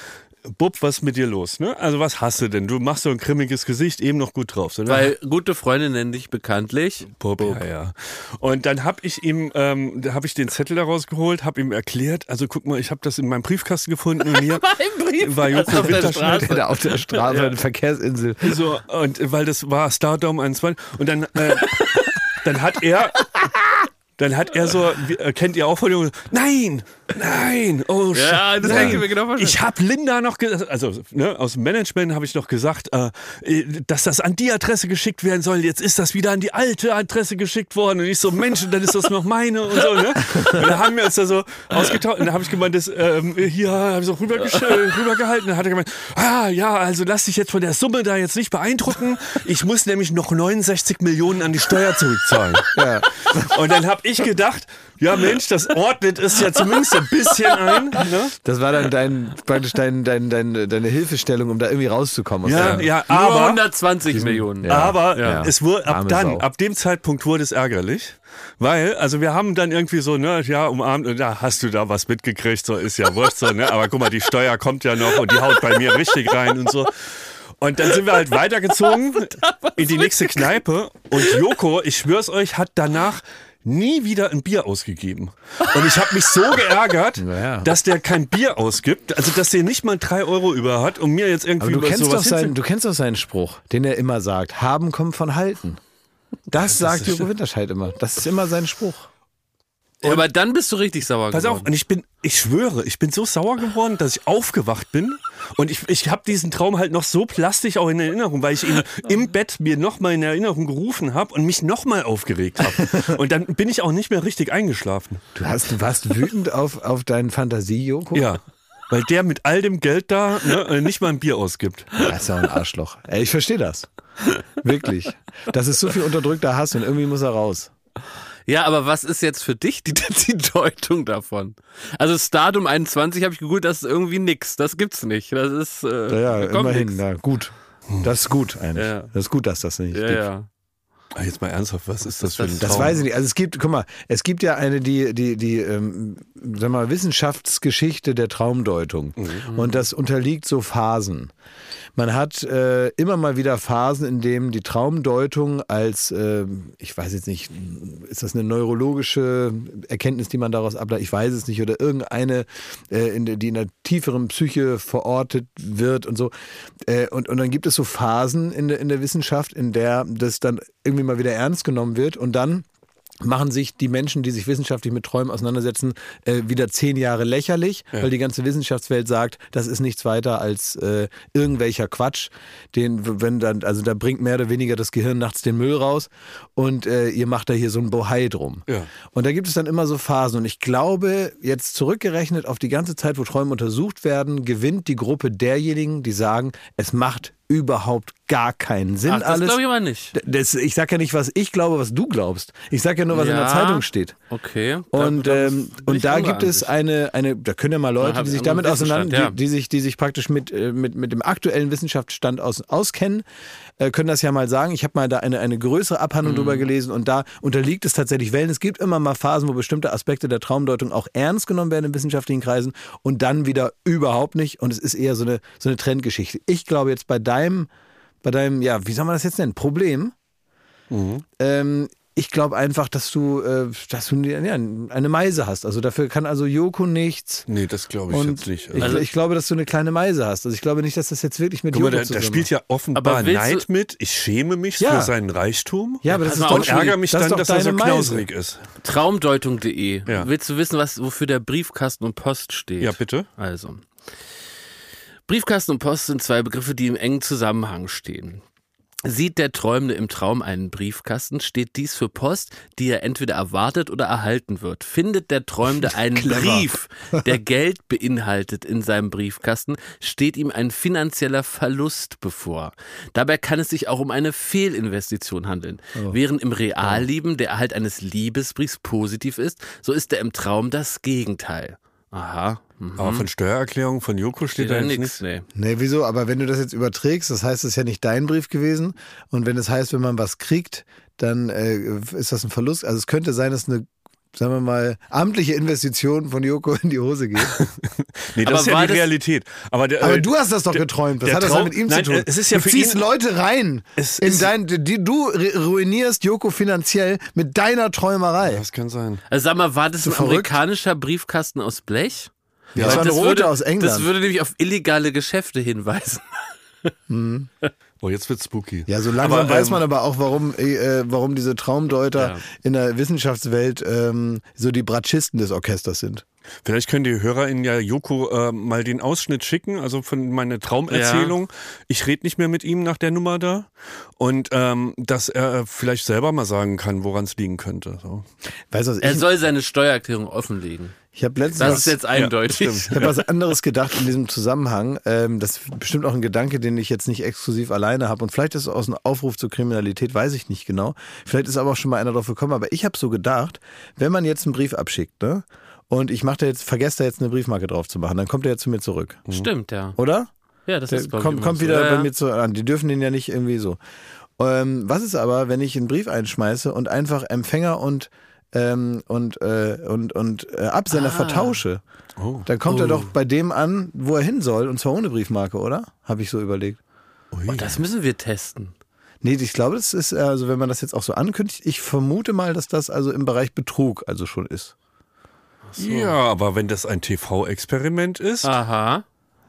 Bub, was ist mit dir los? Ne? Also was hast du denn? Du machst so ein grimmiges Gesicht, eben noch gut drauf. So, ne? Weil gute Freunde nennen dich bekanntlich. Bob, ja, ja. Und dann habe ich ihm, ähm, da habe ich den Zettel daraus geholt, habe ihm erklärt, also guck mal, ich habe das in meinem Briefkasten gefunden und hier Brief war Joko auf der Winterscheid. Straße. Da auf der Straße, eine Verkehrsinsel. So, und weil das war Stardom 21 und dann, äh, dann hat er dann hat er so, äh, kennt ihr auch von dem, nein, nein, oh Ja, das nein. mir genau vorstellen. Ich habe Linda noch, ge- also ne, aus dem Management habe ich noch gesagt, äh, äh, dass das an die Adresse geschickt werden soll. Jetzt ist das wieder an die alte Adresse geschickt worden und ich so, Mensch, dann ist das noch meine und so. Ne? Und da haben wir uns da so ausgetauscht und da habe ich gemeint, das, ähm, hier habe ich so äh, rübergehalten. Dann hat er gemeint, ah ja, also lass dich jetzt von der Summe da jetzt nicht beeindrucken. Ich muss nämlich noch 69 Millionen an die Steuer zurückzahlen. Ja. Und dann habe ich gedacht, ja Mensch, das ordnet es ja zumindest ein bisschen ein. Ne? Das war dann dein, praktisch dein, dein, dein, deine Hilfestellung, um da irgendwie rauszukommen. aus Ja, ja, Nur aber 120 Millionen. Ja. Aber Ja. es wurde ab Arme dann, Sau. ab dem Zeitpunkt wurde es ärgerlich, weil also wir haben dann irgendwie so ne, ja umarmt und da hast du da was mitgekriegt, so ist ja wurscht so ne, aber guck mal, die Steuer kommt ja noch und die haut bei mir richtig rein und so. Und dann sind wir halt weitergezogen in die nächste Kneipe und Joko, ich schwör's euch, hat danach nie wieder ein Bier ausgegeben. Und ich habe mich so geärgert, Naja. dass der kein Bier ausgibt, also dass der nicht mal drei Euro über hat, um mir jetzt irgendwie Aber du kennst, sowas doch seinen, du kennst doch seinen Spruch, den er immer sagt. Haben kommt von halten. Das sagt Joko Winterscheid immer. Das ist immer sein Spruch. Ja, aber dann bist du richtig sauer Pass auf, geworden. und ich bin, ich schwöre, ich bin so sauer geworden, dass ich aufgewacht bin und ich, ich habe diesen Traum halt noch so plastisch auch in Erinnerung, weil ich ihn im Bett mir nochmal in Erinnerung gerufen habe und mich nochmal aufgeregt habe. Und dann bin ich auch nicht mehr richtig eingeschlafen. Du, hast, du warst wütend auf, auf deinen Fantasie-Joko? Ja. Weil der mit all dem Geld da ne, äh, nicht mal ein Bier ausgibt. Das ist ja ein Arschloch. Ey, ich verstehe das. Wirklich. Das ist so viel unterdrückter Hass und irgendwie muss er raus. Ja, aber was ist jetzt für dich die, die Deutung davon? Also Stardom 21 habe ich gegoogelt, das ist irgendwie nix. Das gibt's nicht. Das ist äh, Ja, ja immerhin. nix. Na, gut. Das ist gut eigentlich. Ja. Das ist gut, dass das nicht Ja, gibt. ja. Ah, Jetzt mal ernsthaft, was ist das für ein Das Traum? weiß ich nicht. Also es gibt, guck mal, es gibt ja eine, die, die, die, ähm, sag mal, Wissenschaftsgeschichte der Traumdeutung. Und das unterliegt so Phasen. Man hat äh, immer mal wieder Phasen, in denen die Traumdeutung als, äh, ich weiß jetzt nicht, ist das eine neurologische Erkenntnis, die man daraus ableitet? Ich weiß es nicht. Oder irgendeine, äh, in die in der tieferen Psyche verortet wird und so. Äh, und, und dann gibt es so Phasen in der, in der Wissenschaft, in der das dann irgendwie mal wieder ernst genommen wird und dann machen sich die Menschen, die sich wissenschaftlich mit Träumen auseinandersetzen, äh, wieder zehn Jahre lächerlich, weil die ganze Wissenschaftswelt sagt, das ist nichts weiter als äh, irgendwelcher Quatsch, den, wenn dann, also da bringt mehr oder weniger das Gehirn nachts den Müll raus und äh, ihr macht da hier so ein Bohai drum. Ja. Und da gibt es dann immer so Phasen und ich glaube, jetzt zurückgerechnet auf die ganze Zeit, wo Träume untersucht werden, gewinnt die Gruppe derjenigen, die sagen, es macht überhaupt gar keinen Sinn Ach, das alles. glaube ich aber nicht. Das, ich sag ja nicht, was ich glaube, was du glaubst. Ich sag ja nur, was in der Ja. Zeitung steht. Okay. Und, da ähm, und da anderer gibt es eine, eine, da können ja mal Leute, die ich sich damit auseinander, Wissensstand, die, die sich, die sich praktisch mit, äh, mit, mit dem aktuellen Wissenschaftsstand aus, auskennen, äh, können das ja mal sagen. Ich habe mal da eine, eine größere Abhandlung Mhm. drüber gelesen und da unterliegt es tatsächlich Wellen. Es gibt immer mal Phasen, wo bestimmte Aspekte der Traumdeutung auch ernst genommen werden in wissenschaftlichen Kreisen und dann wieder überhaupt nicht. Und es ist eher so eine, so eine Trendgeschichte. Ich glaube jetzt bei deinem, bei deinem, ja, wie soll man das jetzt nennen? Problem. Ähm, ich glaube einfach, dass du, äh, dass du ja, eine Meise hast. Also dafür kann also Joko nichts. Nee, das glaube ich Und jetzt nicht. ich, Also, ich glaube, dass du eine kleine Meise hast. Also ich glaube nicht, dass das jetzt wirklich mit guck mal, Joko da, da spielt ja offenbar Neid mit. Ich schäme mich Ja. für seinen Reichtum. Ja, aber das pass ist mal und doch, ärgere mich das dann, dass er so deine Meise. knauserig ist. Traumdeutung.de. Ja. Willst du wissen, was, wofür der Briefkasten und Post steht? Ja, bitte. Also. Briefkasten und Post sind zwei Begriffe, die im engen Zusammenhang stehen. Sieht der Träumende im Traum einen Briefkasten, steht dies für Post, die er entweder erwartet oder erhalten wird. Findet der Träumende einen Brief, der Geld beinhaltet in seinem Briefkasten, steht ihm ein finanzieller Verlust bevor. Dabei kann es sich auch um eine Fehlinvestition handeln. Während im Realleben der Erhalt eines Liebesbriefs positiv ist, so ist er im Traum das Gegenteil. Aha. Mhm. Aber von Steuererklärung von Joko steht steht da nichts. nichts. Nee. Nee, wieso? Aber wenn du das jetzt überträgst, das heißt, es ist ja nicht dein Brief gewesen. Und wenn es heißt, wenn man was kriegt, dann äh, ist das ein Verlust. Also es könnte sein, dass eine, sagen wir mal, amtliche Investition von Joko in die Hose geht. Nee, das Aber ist ja war die das- Realität. Aber, der, Aber äh, du hast das doch der- geträumt. Was der hat das Traum- denn mit ihm Nein, zu tun? es ist ja du für ziehst ihn- Leute rein. Es in ist- dein, die, du ru- ruinierst Joko finanziell mit deiner Träumerei. Das kann sein. Also sag mal, war das ein verrückt? amerikanischer Briefkasten aus Blech? Ja, das war eine rote würde, aus England. Das würde nämlich auf illegale Geschäfte hinweisen. Oh, jetzt wird's spooky. Ja, so langsam Aber, weiß ähm, man aber auch, warum, äh, warum diese Traumdeuter Ja. in der Wissenschaftswelt ähm, so die Bratschisten des Orchesters sind. Vielleicht können die HörerInnen ja Joko äh, mal den Ausschnitt schicken, also von meiner Traumerzählung. Ich rede nicht mehr mit ihm nach der Nummer da. Und ähm, dass er vielleicht selber mal sagen kann, woran es liegen könnte. So. Weißt Er ich, soll seine Steuererklärung offenlegen. Ich habe letztens Das was- ist jetzt eindeutig. Ich habe was anderes gedacht in diesem Zusammenhang. Ähm, das ist bestimmt auch ein Gedanke, den ich jetzt nicht exklusiv alleine habe. Und vielleicht ist es aus einem Aufruf zur Kriminalität, weiß ich nicht genau. Vielleicht ist aber auch schon mal einer drauf gekommen. Aber ich habe so gedacht, wenn man jetzt einen Brief abschickt, ne? Und ich mache da jetzt, vergesse da jetzt eine Briefmarke drauf zu machen, dann kommt er ja zu mir zurück. Stimmt, ja. Oder? Ja, das Der ist kommt, kommt wieder ja, bei ja. mir zu an. Die dürfen den ja nicht irgendwie so. Ähm, was ist aber, wenn ich einen Brief einschmeiße und einfach Empfänger und ähm, und äh, und und äh, Absender Ah. vertausche? Oh. Dann kommt er doch bei dem an, wo er hin soll, und zwar ohne Briefmarke, oder? Habe ich so überlegt. Oh, das müssen wir testen. Nee, ich glaube, das ist, also wenn man das jetzt auch so ankündigt, ich vermute mal, dass das also im Bereich Betrug also schon ist. Ja, aber wenn das ein TV-Experiment ist, Aha.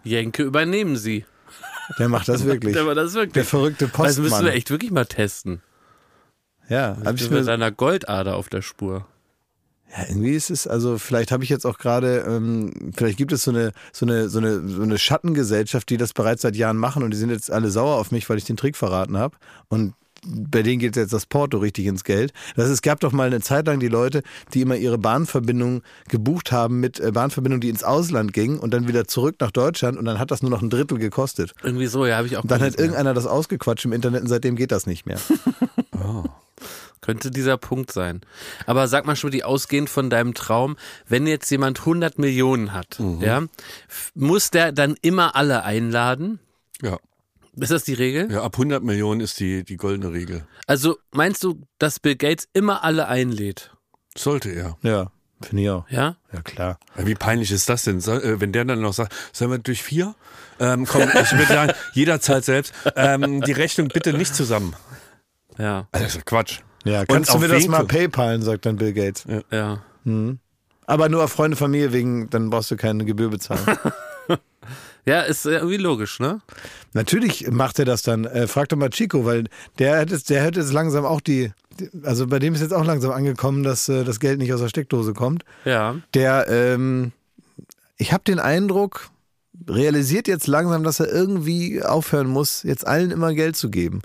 Jenke übernehmen Sie. Der macht das wirklich. Aber das ist wirklich. Der verrückte Das müssen Postmann. wir echt wirklich mal testen. Ja, hab ich Ich mit mir, deiner Goldader auf der Spur. ja, irgendwie ist es, also vielleicht habe ich jetzt auch gerade, ähm, vielleicht gibt es so eine, so eine, so eine, so eine Schattengesellschaft, die das bereits seit Jahren machen und die sind jetzt alle sauer auf mich, weil ich den Trick verraten habe. Und bei denen geht jetzt das Porto richtig ins Geld. Das, es gab doch mal eine Zeit lang die Leute, die immer ihre Bahnverbindung gebucht haben mit äh, Bahnverbindungen, die ins Ausland gingen und dann wieder zurück nach Deutschland und dann hat das nur noch ein Drittel gekostet. Irgendwie so, ja, habe ich auch dann hat irgendeiner das ausgequatscht im Internet und seitdem geht das nicht mehr. Könnte dieser Punkt sein. Aber sag mal schon, die ausgehend von deinem Traum, wenn jetzt jemand 100 Millionen hat, Mhm. ja, muss der dann immer alle einladen? ja, Ist das die Regel? ja, ab 100 Millionen ist die, die goldene Regel. Also meinst du, dass Bill Gates immer alle einlädt? Sollte er. Ja, finde ich auch. Ja? Ja, klar. Ja, Wie peinlich ist das denn? Äh, wenn der dann noch sagt, sollen wir durch vier? Ähm, komm, ich würde sagen, jeder zahlt selbst. Ähm, die Rechnung bitte nicht zusammen. Ja. Also, das ist Quatsch. Ja, kannst du mir das mal PayPalen, sagt dann Bill Gates. Ja. Aber nur auf Freunde, Familie wegen, dann brauchst du keine Gebühr bezahlen. Ja, ist irgendwie logisch, ne? Natürlich macht er das dann. Äh, frag doch mal Chico, weil der hat jetzt, der hat jetzt langsam auch die, die- also bei dem ist jetzt auch langsam angekommen, dass äh, das Geld nicht aus der Steckdose kommt. Ja. Der, ähm, ich habe den Eindruck, realisiert jetzt langsam, dass er irgendwie aufhören muss, jetzt allen immer Geld zu geben.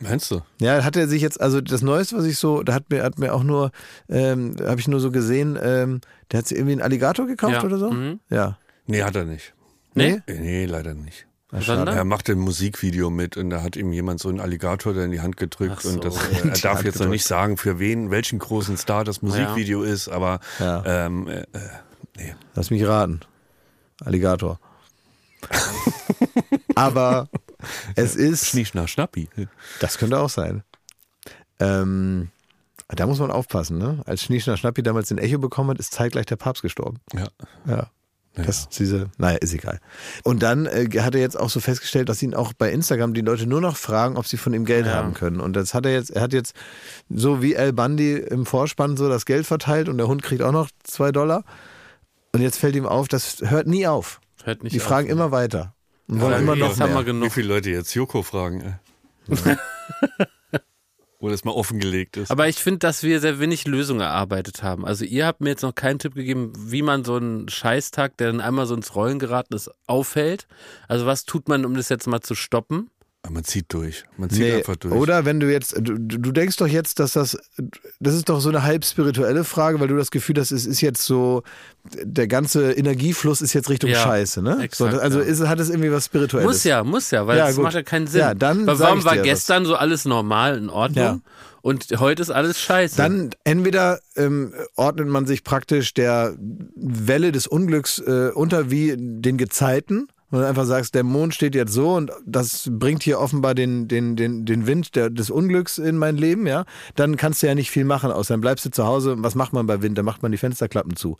Meinst du? Ja, hat er sich jetzt, also das Neueste, was ich so, da hat mir, hat mir auch nur, ähm, habe ich nur so gesehen, ähm, der hat sich irgendwie einen Alligator gekauft Ja. oder so? Mhm. Ja. Nee, hat er nicht. Nee? Nee, leider nicht. Er macht ein Musikvideo mit und da hat ihm jemand so einen Alligator da in die Hand gedrückt so. und das, er darf Hand jetzt noch nicht sagen, für wen, welchen großen Star das Musikvideo ist, aber Ja. ähm, äh, äh, nee. Lass mich raten. Alligator. Aber es ist, Schnieschner Schnappi. das könnte auch sein. Ähm, da muss man aufpassen, ne? Als Schnieschner Schnappi damals den Echo bekommen hat, ist zeitgleich der Papst gestorben. Ja. Ja. Das ist diese, naja, ist egal. Und dann äh, hat er jetzt auch so festgestellt, dass ihn auch bei Instagram die Leute nur noch fragen, ob sie von ihm Geld Ja. haben können. Und das hat er jetzt, er hat jetzt so wie El Bundy im Vorspann so das Geld verteilt und der Hund kriegt auch noch zwei Dollar. Und jetzt fällt ihm auf, das hört nie auf. Hört nicht Die auf. fragen immer weiter. Und wollen Ja, immer wie- noch jetzt haben wir genug. Wie viele Leute jetzt Joko fragen? Äh? Wo das mal offengelegt ist. Aber ich finde, dass wir sehr wenig Lösungen erarbeitet haben. Also ihr habt mir jetzt noch keinen Tipp gegeben, wie man so einen Scheißtag, der dann einmal so ins Rollen geraten ist, aufhält. Also was tut man, um das jetzt mal zu stoppen? Aber man zieht durch. Man zieht Nee, einfach durch. oder wenn du jetzt, du, du denkst doch jetzt, dass das, das ist doch so eine halb spirituelle Frage, weil du das Gefühl hast, es ist jetzt so, der ganze Energiefluss ist jetzt Richtung Ja, Scheiße, ne? exakt, so, also ja. ist, hat es irgendwie was Spirituelles. Muss ja, muss ja, weil Ja, das gut. macht ja keinen Sinn. Ja, dann weil warum war gestern so alles normal in Ordnung Ja. und heute ist alles scheiße? Dann entweder ähm, ordnet man sich praktisch der Welle des Unglücks äh, unter wie den Gezeiten. Und einfach sagst, der Mond steht jetzt so und das bringt hier offenbar den, den, den, den Wind der, des Unglücks in mein Leben, ja. Dann kannst du ja nicht viel machen, außer dann bleibst du zu Hause. Was macht man bei Wind? Dann macht man die Fensterklappen zu.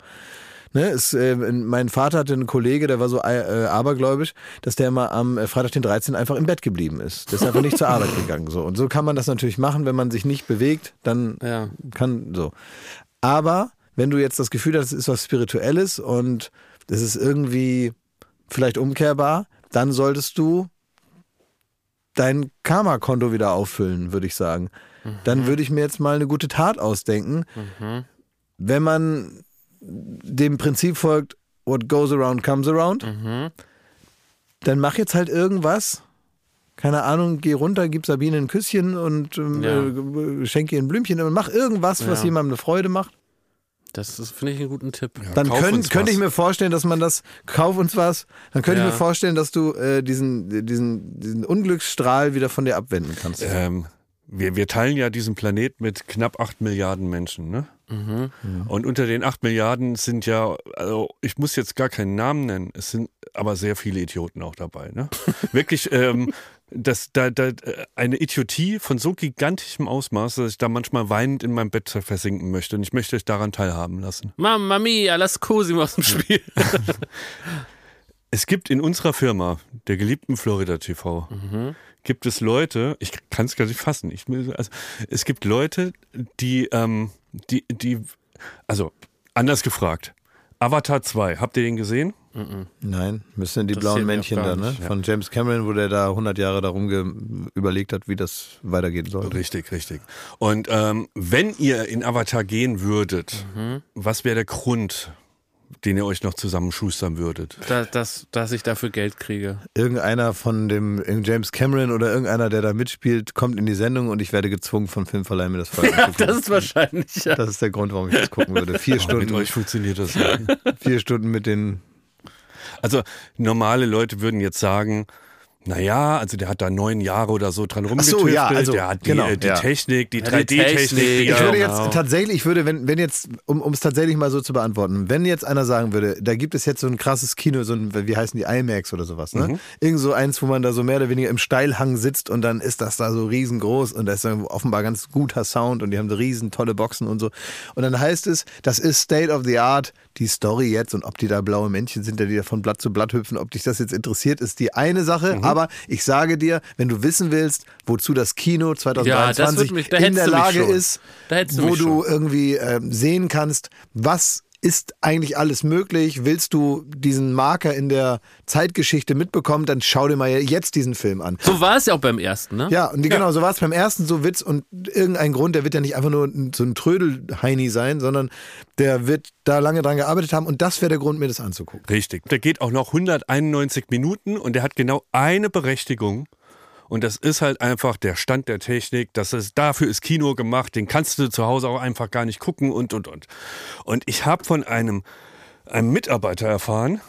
Ne, es, äh, mein Vater hatte einen Kollege, der war so äh, abergläubisch, dass der immer am äh, Freitag den 13. einfach im Bett geblieben ist. Der ist einfach nicht zur Arbeit gegangen. So. Und so kann man das natürlich machen, wenn man sich nicht bewegt, dann Ja. kann so. Aber wenn du jetzt das Gefühl hast, es ist was Spirituelles und das ist irgendwie vielleicht umkehrbar, dann solltest du dein Karma-Konto wieder auffüllen, würde ich sagen. Dann würde ich mir jetzt mal eine gute Tat ausdenken. Wenn man dem Prinzip folgt, what goes around comes around, dann mach jetzt halt irgendwas. Keine Ahnung, geh runter, gib Sabine ein Küsschen und ähm, Ja. äh, schenke ihr ein Blümchen und mach irgendwas, was Ja. jemandem eine Freude macht. Das finde ich, einen guten Tipp. Ja, Dann könnt, könnte ich mir vorstellen, dass man das, kauf uns was, dann könnte Ja. ich mir vorstellen, dass du äh, diesen, diesen, diesen Unglücksstrahl wieder von dir abwenden kannst. Ähm, wir, wir teilen ja diesen Planet mit knapp 8 Milliarden Menschen, ne? Mhm. Und unter den 8 Milliarden sind ja, also ich muss jetzt gar keinen Namen nennen, es sind aber sehr viele Idioten auch dabei, ne? Wirklich, ähm, das, da, da, äh, eine Idiotie von so gigantischem Ausmaß, dass ich da manchmal weinend in meinem Bett versinken möchte. Und ich möchte euch daran teilhaben lassen. Mamma mia, lass Cosimo aus dem Spiel. Es gibt in unserer Firma, der geliebten Florida TV, gibt es Leute, ich kann es gar nicht fassen, ich, also, es gibt Leute, die, ähm, die, die, also anders gefragt, Avatar 2, habt ihr den gesehen? Nein, müssen die Interessiert blauen Männchen da, ne? Von James Cameron, wo der da 100 Jahre darum überlegt hat, wie das weitergehen soll. Richtig, richtig. Und ähm, wenn ihr in Avatar gehen würdet, was wäre der Grund, den ihr euch noch zusammenschustern würdet? Da, dass, dass ich dafür Geld kriege. Irgendeiner von dem James Cameron oder irgendeiner, der da mitspielt, kommt in die Sendung und ich werde gezwungen, von Filmverleih mir das voll anzugucken. Das ist wahrscheinlich, ja. Das ist der Grund, warum ich das gucken würde. Vier Mit Stunden, euch funktioniert das nicht. vier Stunden mit den Also normale Leute würden jetzt sagen, naja, also der hat da neun Jahre oder so dran Ach rumgetüftelt, so, ja, also, der hat die, genau, äh, die ja. Technik, die Ja, die 3D-Technik. Technik, die Ich würde jetzt tatsächlich, ich würde, wenn, wenn jetzt, um es tatsächlich mal so zu beantworten, wenn jetzt einer sagen würde, da gibt es jetzt so ein krasses Kino, so ein, wie heißen die, IMAX oder sowas, ne? Mhm. Irgend so eins, wo man da so mehr oder weniger im Steilhang sitzt und dann ist das da so riesengroß und da ist dann offenbar ganz guter Sound und die haben so riesen tolle Boxen und so. Und dann heißt es, das ist State of the Art, die Story jetzt und ob die da blaue Männchen sind, die da von Blatt zu Blatt hüpfen, ob dich das jetzt interessiert, ist die eine Sache. Mhm. Aber ich sage dir, wenn du wissen willst, wozu das Kino Ja, das 2023 mich- da in der Lage ist, Da wo du irgendwie ähm, sehen kannst, was ist eigentlich alles möglich? Willst du diesen Marker in der Zeitgeschichte mitbekommen, dann schau dir mal jetzt diesen Film an. So war es ja auch beim ersten, ne? Ja, und die, genau, so war es beim ersten so Witz und irgendein Grund, der wird ja nicht einfach nur so ein Trödelheini sein, sondern der wird da lange dran gearbeitet haben und das wäre der Grund, mir das anzugucken. Richtig. Der geht auch noch 191 Minuten und der hat genau eine Berechtigung. Und das ist halt einfach der Stand der Technik. Das ist, dafür ist Kino gemacht. Den kannst du zu Hause auch einfach gar nicht gucken und, und, und. Und ich habe von einem, einem Mitarbeiter erfahren,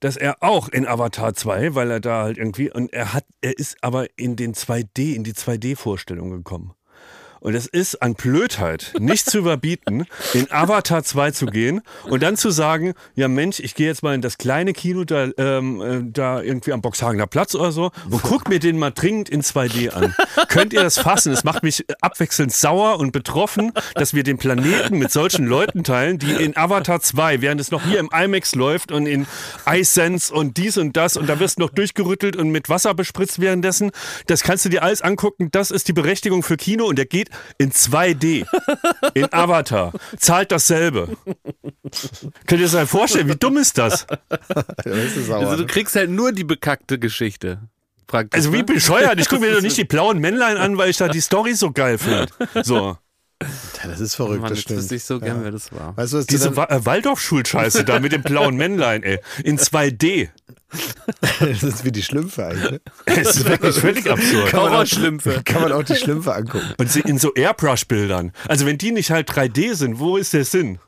dass er auch in Avatar 2, weil er da halt irgendwie, und er hat, er ist aber in den 2D, in die 2D-Vorstellung gekommen. Und es ist an Blödheit nicht zu überbieten, in Avatar 2 zu gehen und dann zu sagen, ja Mensch, ich gehe jetzt mal in das kleine Kino da, ähm, äh, da irgendwie am Boxhagener Platz oder so und guck mir den mal dringend in 2D an. Könnt ihr das fassen? Es macht mich abwechselnd sauer und betroffen, dass wir den Planeten mit solchen Leuten teilen, die in Avatar 2, während es noch hier im IMAX läuft und in iSense und dies und das und da wirst du noch durchgerüttelt und mit Wasser bespritzt währenddessen, das kannst du dir alles angucken, das ist die Berechtigung für Kino und der geht in 2D, in Avatar, zahlt dasselbe. Könnt ihr euch das vorstellen, wie dumm ist das? Das ist sauer, Also du ne? kriegst halt nur die bekackte Geschichte. Praktisch, Also wie ne? bescheuert, ich gucke mir doch nicht die blauen Männlein an, weil ich da die Story so geil finde. So, Ja, das ist verrückt, Mann, das stimmt. wüsste ich so gern, wer das war. Weißt du, diese Wa äh, Waldorfschulscheiße da mit dem blauen Männlein, ey, in 2D. Das ist wie die Schlümpfe eigentlich. Ne? Es ist wirklich völlig absurd. Kann man, auch, Horrorschlümpfe. kann man auch die Schlümpfe angucken. Und sie in so Airbrush-Bildern. Also wenn die nicht halt 3D sind, wo ist der Sinn?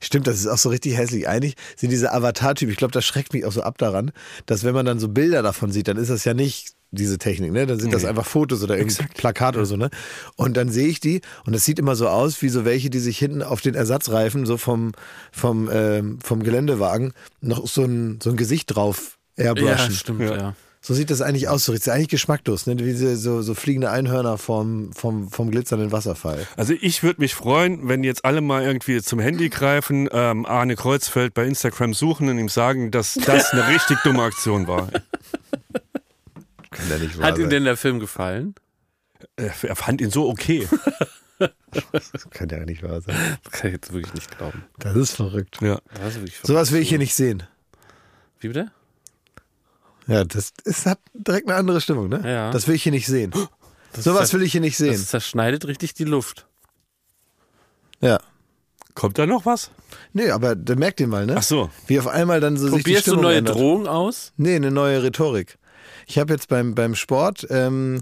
Stimmt, das ist auch so richtig hässlich. Eigentlich sind diese Avatar-Typen, ich glaube, das schreckt mich auch so ab daran, dass wenn man dann so Bilder davon sieht, dann ist das ja nicht diese Technik, ne? Dann sind das Nee. einfach Fotos oder irgendein Plakat oder so, ne? Und dann sehe ich die und das sieht immer so aus wie so welche, die sich hinten auf den Ersatzreifen so vom, vom, ähm, vom Geländewagen noch so ein, so ein Gesicht drauf Ja, airbrushen. stimmt, Ja. ja. so sieht das eigentlich aus. So ist eigentlich geschmacklos, ne? Wie diese, so, so fliegende Einhörner vom, vom, vom glitzernden Wasserfall. Also ich würde mich freuen, wenn jetzt alle mal irgendwie zum Handy greifen, ähm, Arne Kreuzfeld bei Instagram suchen und ihm sagen, dass das eine richtig dumme Aktion war. Kann ja nicht wahr Hat ihm sein. denn der Film gefallen? Er fand ihn so okay. Das kann ja nicht wahr sein. Das kann ich jetzt wirklich nicht glauben. Das ist verrückt. Ja. Das ist wirklich Sowas will ich hier nicht sehen. Wie bitte? Ja, das, es hat direkt eine andere Stimmung, ne? Ja. Das will ich hier nicht sehen. Das Sowas will ich hier nicht sehen. Das zerschneidet richtig die Luft. Ja. Kommt da noch was? Nee, aber da merkt ihr mal, ne? Ach so. Wie auf einmal dann so sich die Probierst du Stimmung neue ändert. Drohungen aus? Nee, eine neue Rhetorik. Ich habe jetzt beim, beim Sport, ähm,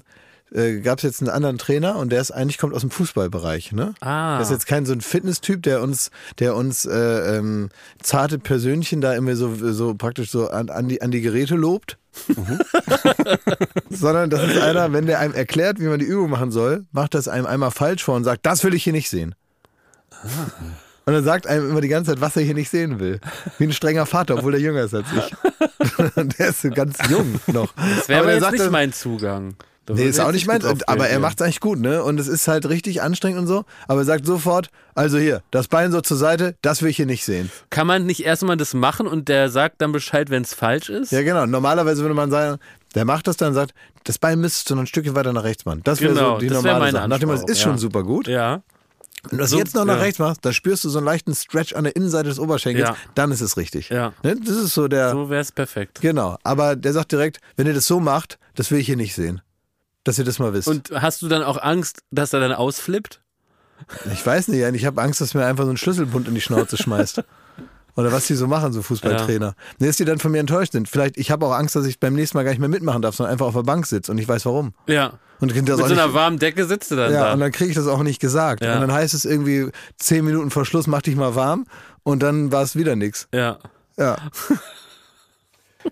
äh, gab es jetzt einen anderen Trainer und der ist eigentlich kommt aus dem Fußballbereich, ne? Ah. Das ist jetzt kein so ein Fitnesstyp, der uns, der uns äh, ähm, zarte Persönchen da immer so, so praktisch so an, an, die, an die Geräte lobt. Sondern das ist einer, wenn der einem erklärt, wie man die Übung machen soll, macht das einem einmal falsch vor und sagt, das will ich hier nicht sehen. Und dann sagt einem immer die ganze Zeit, was er hier nicht sehen will. Wie ein strenger Vater, obwohl er jünger ist als ich. Und der ist ganz jung noch. Das wäre aber der jetzt sagt nicht mein Zugang. Da Nee, ist auch nicht drauf aber er macht es eigentlich gut, ne? Und es ist halt richtig anstrengend und so. Aber er sagt sofort, also hier, das Bein so zur Seite, das will ich hier nicht sehen. Kann man nicht erstmal das machen und der sagt dann Bescheid, wenn es falsch ist? Ja, genau. Normalerweise würde man sagen, der macht das dann und sagt, das Bein müsstest du noch ein Stückchen weiter nach rechts machen. Das wäre Genau, so die das normale mein Sache. Nachdem das ist schon ja. super gut. Ja. Wenn du das So, jetzt noch nach ja. rechts machst, dann spürst du so einen leichten Stretch an der Innenseite des Oberschenkels, Ja. dann ist es richtig. Ja. Ne? Das ist so der, So wäre es perfekt. genau. Aber der sagt direkt, wenn ihr das so macht, das will ich hier nicht sehen. Dass ihr das mal wisst. Und hast du dann auch Angst, dass er dann ausflippt? Ich weiß nicht, ich habe Angst, dass mir einfach so ein Schlüsselbund in die Schnauze schmeißt. Oder was die so machen, so Fußballtrainer. Nee, dass die dann von mir enttäuscht sind. Vielleicht, ich habe auch Angst, dass ich beim nächsten Mal gar nicht mehr mitmachen darf, sondern einfach auf der Bank sitze und ich weiß warum. Ja. Und Mit so einer nicht, warmen Decke sitzt du dann ja, da. und dann kriege ich das auch nicht gesagt. Ja. Und dann heißt es irgendwie zehn Minuten vor Schluss, mach dich mal warm und dann war es wieder nichts. ja. Ja.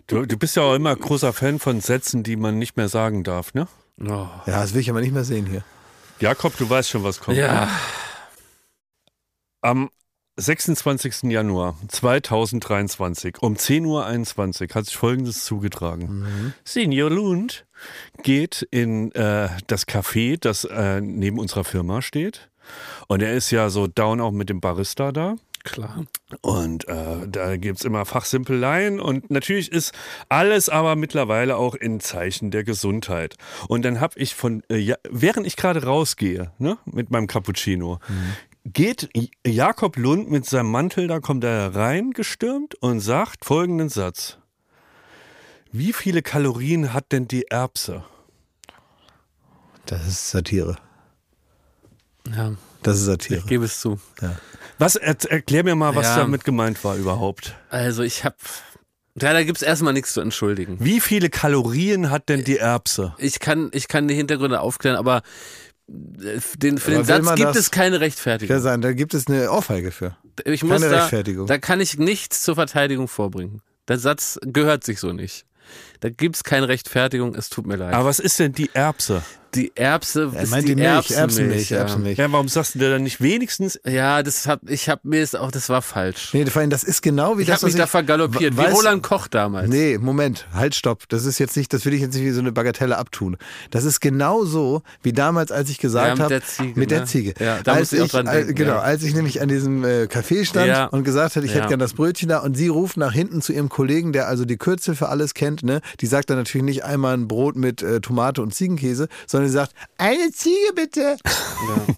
Du, du bist ja auch immer großer Fan von Sätzen, die man nicht mehr sagen darf, ne? Oh. ja, das will ich aber nicht mehr sehen hier. Jakob, du weißt schon, was kommt. Ja. Am 26. Januar 2023 um 10.21 Uhr hat sich Folgendes zugetragen. Senior Lund geht in äh, das Café, das äh, neben unserer Firma steht. Und er ist ja so down auch mit dem Barista da. Klar. Und äh, da gibt's immer Fachsimpeleien und natürlich ist alles aber mittlerweile auch in Zeichen der Gesundheit. Und dann habe ich von, äh, ja, während ich gerade rausgehe, ne, mit meinem Cappuccino, geht J- Jakob Lund mit seinem Mantel, da kommt er reingestürmt und sagt folgenden Satz. Wie viele Kalorien hat denn die Erbse? Das ist Satire. Ja. Das ist Satire. Ich gebe es zu. Was, er, erklär mir mal, was Ja. damit gemeint war überhaupt. Also ich habe. Ja, da gibt's erstmal nichts zu entschuldigen. Wie viele Kalorien hat denn die Erbse? Ich kann, ich kann die Hintergründe aufklären, aber äh, den, für Aber den Satz gibt es keine Rechtfertigung. sagen, da gibt es eine Ohrfeige für. Ich muss keine da, Rechtfertigung. da kann ich nichts zur Verteidigung vorbringen. Der Satz gehört sich so nicht. Da gibt's keine Rechtfertigung, es tut mir leid. Aber was ist denn die Erbse? Die Erbse Er ist meint die, die Milch, Erbsenmilch. Erbsenmilch, ja. Erbsenmilch. Ja, warum sagst du dir dann nicht wenigstens Ja, das hab, ich hab mir ist auch, das war falsch. Nee, vor allem, das ist genau wie ich das, habe mich was da ich, vergaloppiert, wie Roland Koch damals. Nee, Moment, halt, stopp. Das ist jetzt nicht, das will ich jetzt nicht wie so eine Bagatelle abtun. Das ist genau so, wie damals, als ich gesagt Ja, mit habe. der Ziege, Mit der ne? Ziege. Ja, da als muss ich auch dran denken, Genau, ja. als ich nämlich an diesem äh, Café stand Ja. und gesagt hatte, ich Ja. hätte gern das Brötchen da und sie ruft nach hinten zu ihrem Kollegen, der also die Kürzel für alles kennt, ne? Die sagt dann natürlich nicht einmal ein Brot mit äh, Tomate und Ziegenkäse, sondern sie sagt, eine Ziege bitte. Ja.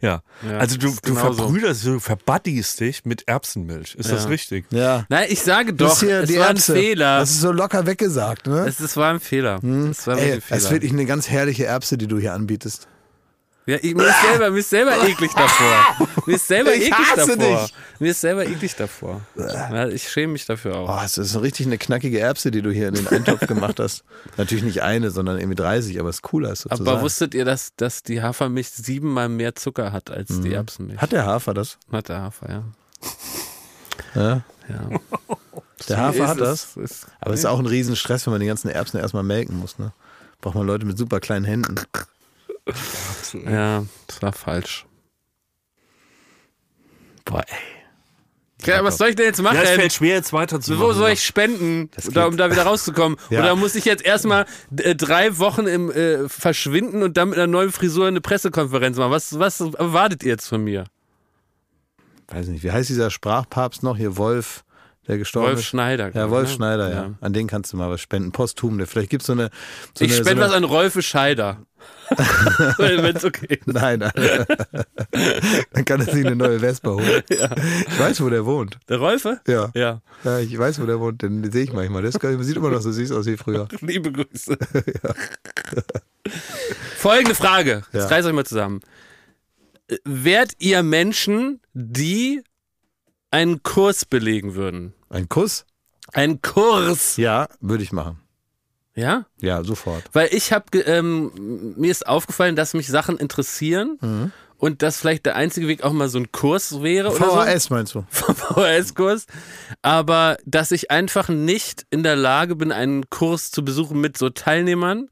Ja, also du, ist du verbrüderst, du verbuddiest dich mit Erbsenmilch. Ist das Ja. richtig? Ja. Nein, ich sage Das doch, ist hier es die war Erbse. ein Fehler. Das ist so locker weggesagt, ne? Es, es war ein Fehler. Es war Ey, wirklich ein das ist Fehler. wirklich eine ganz herrliche Erbse, die du hier anbietest. Ja, ich, mir, ist selber, mir ist selber eklig davor. Mir ist selber Ich eklig hasse davor. dich. Mir ist selber eklig davor. Ja, ich schäme mich dafür auch. Oh, es ist richtig eine knackige Erbse, die du hier in den Eintopf gemacht hast. Natürlich nicht eine, sondern irgendwie 30, aber es ist cooler ist sozusagen. Aber wusstet ihr, dass, dass die Hafermilch siebenmal mehr Zucker hat als Mhm. die Erbsenmilch? Hat der Hafer das? Hat der Hafer, ja. Ja. ja. Der Hafer Ist hat das. es- Ist, Aber es ist auch ein Riesenstress, wenn man die ganzen Erbsen erstmal melken muss. Ne? Braucht man Leute mit super kleinen Händen. Ja, das war falsch. Boah, ey. Ja, was soll ich denn jetzt machen? Ja, es fällt schwer, jetzt weiter zu Wo soll ich spenden, da, um da wieder rauszukommen? Ja. Oder muss ich jetzt erstmal äh, drei Wochen im äh, verschwinden und dann mit einer neuen Frisur eine Pressekonferenz machen? Was, was erwartet ihr jetzt von mir? Weiß nicht, wie heißt dieser Sprachpapst noch? Hier Wolf, der gestorben Wolf ist. Schneider. Ja, Wolf ne? Schneider, ja. An den kannst du mal was spenden. Posthum. Der, vielleicht gibt es so eine. So Ich eine, spende so was eine, an Rolfe Scheider. Wenn es okay ist. Nein, nein. Dann kann er sich eine neue Vespa holen. Ich weiß, wo der wohnt. Der Rolfe? Ja. Ja. ja, ich weiß, wo der wohnt. Den sehe ich manchmal. Geil. sieht immer noch so süß aus wie früher. Liebe Grüße. Folgende Frage. Jetzt Ja. reißt euch mal zusammen. Wärt ihr Menschen, die einen Kurs belegen würden? Ein Kuss? Einen Kurs? Ja, würde ich machen. Ja? Ja, sofort. Weil ich habe, ähm, mir ist aufgefallen, dass mich Sachen interessieren Mhm. und dass vielleicht der einzige Weg auch mal so ein Kurs wäre oder so. VHS meinst du? VHS-Kurs, aber dass ich einfach nicht in der Lage bin, einen Kurs zu besuchen mit so Teilnehmern.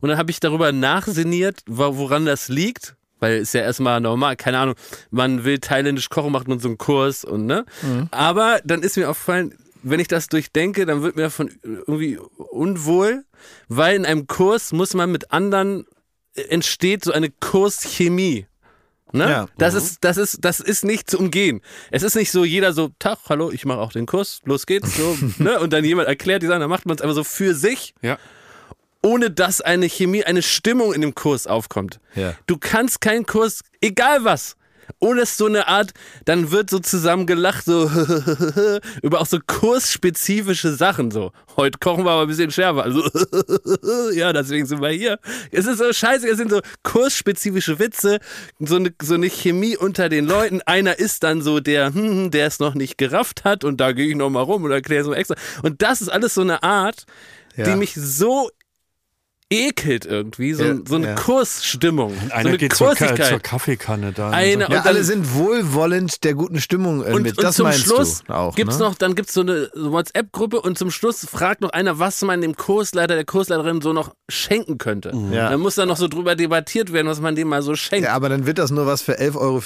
Und dann habe ich darüber nachsinniert, wo- woran das liegt. Weil ist ja erstmal normal, keine Ahnung, man will thailändisch kochen, macht man so einen Kurs und ne. Aber dann ist mir aufgefallen, wenn ich das durchdenke, dann wird mir davon irgendwie unwohl, weil in einem Kurs muss man mit anderen äh, entsteht so eine Kurschemie. Ne? Ja. Das ist, das ist, das ist nicht zu umgehen. Es ist nicht so, jeder so, Tag, hallo, ich mache auch den Kurs, los geht's, so, ne? Und dann jemand erklärt die Sachen, dann macht man es aber so für sich, Ja. ohne dass eine Chemie, eine Stimmung in dem Kurs aufkommt. Ja. Du kannst keinen Kurs, egal was, ohne es so eine Art, dann wird so zusammen gelacht, so über auch so kursspezifische Sachen, so. Heute kochen wir aber ein bisschen schärfer. Also, ja, deswegen sind wir hier. Es ist so scheiße, es sind so kursspezifische Witze, so eine, so eine Chemie unter den Leuten. Einer ist dann so der, hm, hm, der es noch nicht gerafft hat und da gehe ich noch mal rum und erkläre es mal extra. Und das ist alles so eine Art, die Ja. mich so ekelt irgendwie, so, Ja, so eine ja. Kursstimmung, so Einer eine geht zur, zur Kaffeekanne da. Eine- Ja, Und alle sind wohlwollend der guten Stimmung äh, und, mit. und Das zum meinst Schluss du auch. gibt's ne? noch, dann gibt's so eine WhatsApp-Gruppe und zum Schluss fragt noch einer, was man dem Kursleiter, der Kursleiterin so noch schenken könnte. Ja. Dann muss dann noch so drüber debattiert werden, was man dem mal so schenkt. Ja, aber dann wird das nur was für 11,40 Euro.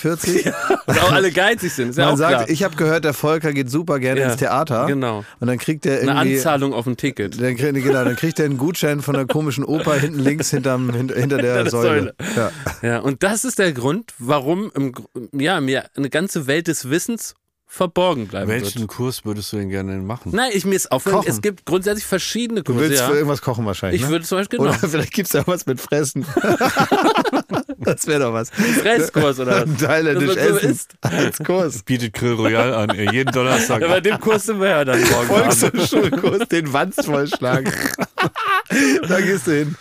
Und auch alle geizig sind, ist ja Man auch sagt, klar. ich habe gehört, der Volker geht super gerne Ja, ins Theater. genau. Und dann kriegt er Eine irgendwie. Anzahlung auf ein Ticket. Dann, kriegt- genau, dann kriegt er einen Gutschein von einer komischen Oper hinten links hinterm, hinter, hinter der, der Säule. Säule. Ja. Ja, und das ist der Grund, warum im, ja, mir eine ganze Welt des Wissens verborgen bleiben Welchen wird. Kurs würdest du denn gerne machen? Nein, ich mir ist aufgefallen, es gibt grundsätzlich verschiedene Du Kurse. willst ja. für irgendwas kochen wahrscheinlich. Ich ne? würde zum Beispiel, genau, Oder vielleicht gibt's ja was mit Fressen. das wäre doch was. Fresskurs oder was. Thailändisch essen isst. als Kurs. Bietet Grill Royal an, ey, jeden Donnerstag. Ja, bei dem Kurs sind wir ja dann morgen. Volkshochschulkurs, den Wanst vollschlagen. da gehst du hin.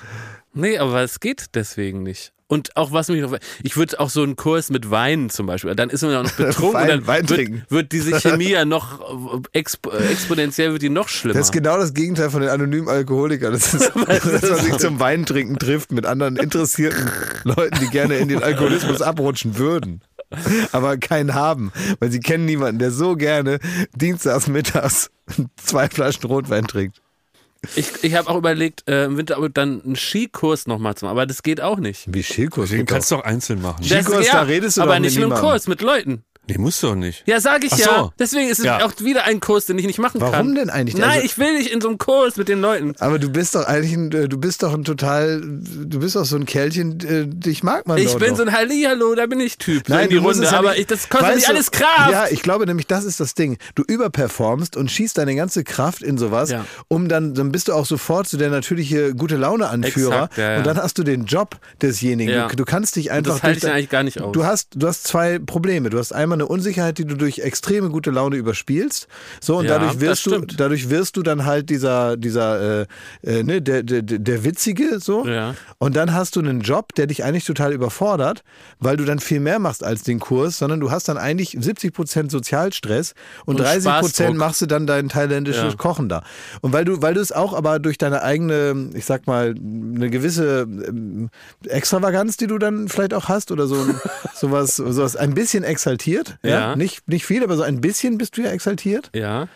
Nee, aber es geht deswegen nicht. Und auch was mich noch, ich würde auch so einen Kurs mit Wein zum Beispiel, dann ist man ja noch betrunken Wein- und dann Wein wird, trinken. wird diese Chemie ja noch exp exponentiell wird die noch schlimmer. Das ist genau das Gegenteil von den anonymen Alkoholikern. Das ist, dass man sich zum Weintrinken trifft mit anderen interessierten Leuten, die gerne in den Alkoholismus abrutschen würden. Aber keinen haben, weil sie kennen niemanden, der so gerne dienstags mittags zwei Flaschen Rotwein trinkt. Ich, ich habe auch überlegt, äh, im Winter aber dann einen Skikurs nochmal zu machen, aber das geht auch nicht. Wie Schilkurs. Den kannst du doch einzeln machen. Das- Skikurs, da redest du aber doch mit nicht mit einem. Kurs, mit Leuten. Nee, musst du doch nicht. Ja, sag ich Ach ja. so. Deswegen ist es Ja. auch wieder ein Kurs, den ich nicht machen kann. Warum denn eigentlich? Nein, Also- ich will nicht in so einem Kurs mit den Leuten. Aber du bist doch eigentlich ein, äh, du bist doch ein total, du bist doch so ein Kerlchen, äh, dich mag man Ich doch bin doch. so ein Hallihallo, da bin ich Typ. so in die du musst Runde. ja aber nicht- ich, das kostet nicht alles Kraft. Ja, ich glaube nämlich, das ist das Ding. Du überperformst und schießt deine ganze Kraft in sowas, Ja. um dann, dann bist du auch sofort so der natürliche gute Laune-Anführer. Exakt, ja, ja. Und dann hast du den Job desjenigen. Ja. Du, du kannst dich Und einfach. das halte ich eigentlich gar nicht aus. Du hast, du hast zwei Probleme. Du hast einmal eine Unsicherheit, die du durch extreme gute Laune überspielst. So, und Ja, dadurch wirst du, stimmt. dadurch wirst du dann halt dieser, dieser, äh, äh, ne, der, der, der Witzige, so. Ja. Und dann hast du einen Job, der dich eigentlich total überfordert, weil du dann viel mehr machst als den Kurs, sondern du hast dann eigentlich 70 Prozent Sozialstress und, Und 30 Prozent machst du dann dein thailändisches Ja. Kochen da. Und weil du, weil du es auch aber durch deine eigene, ich sag mal, eine gewisse ähm, Extravaganz, die du dann vielleicht auch hast oder so sowas, sowas ein bisschen exaltiert, ja. Ja. Nicht, nicht viel, aber so ein bisschen bist du ja exaltiert. Ja.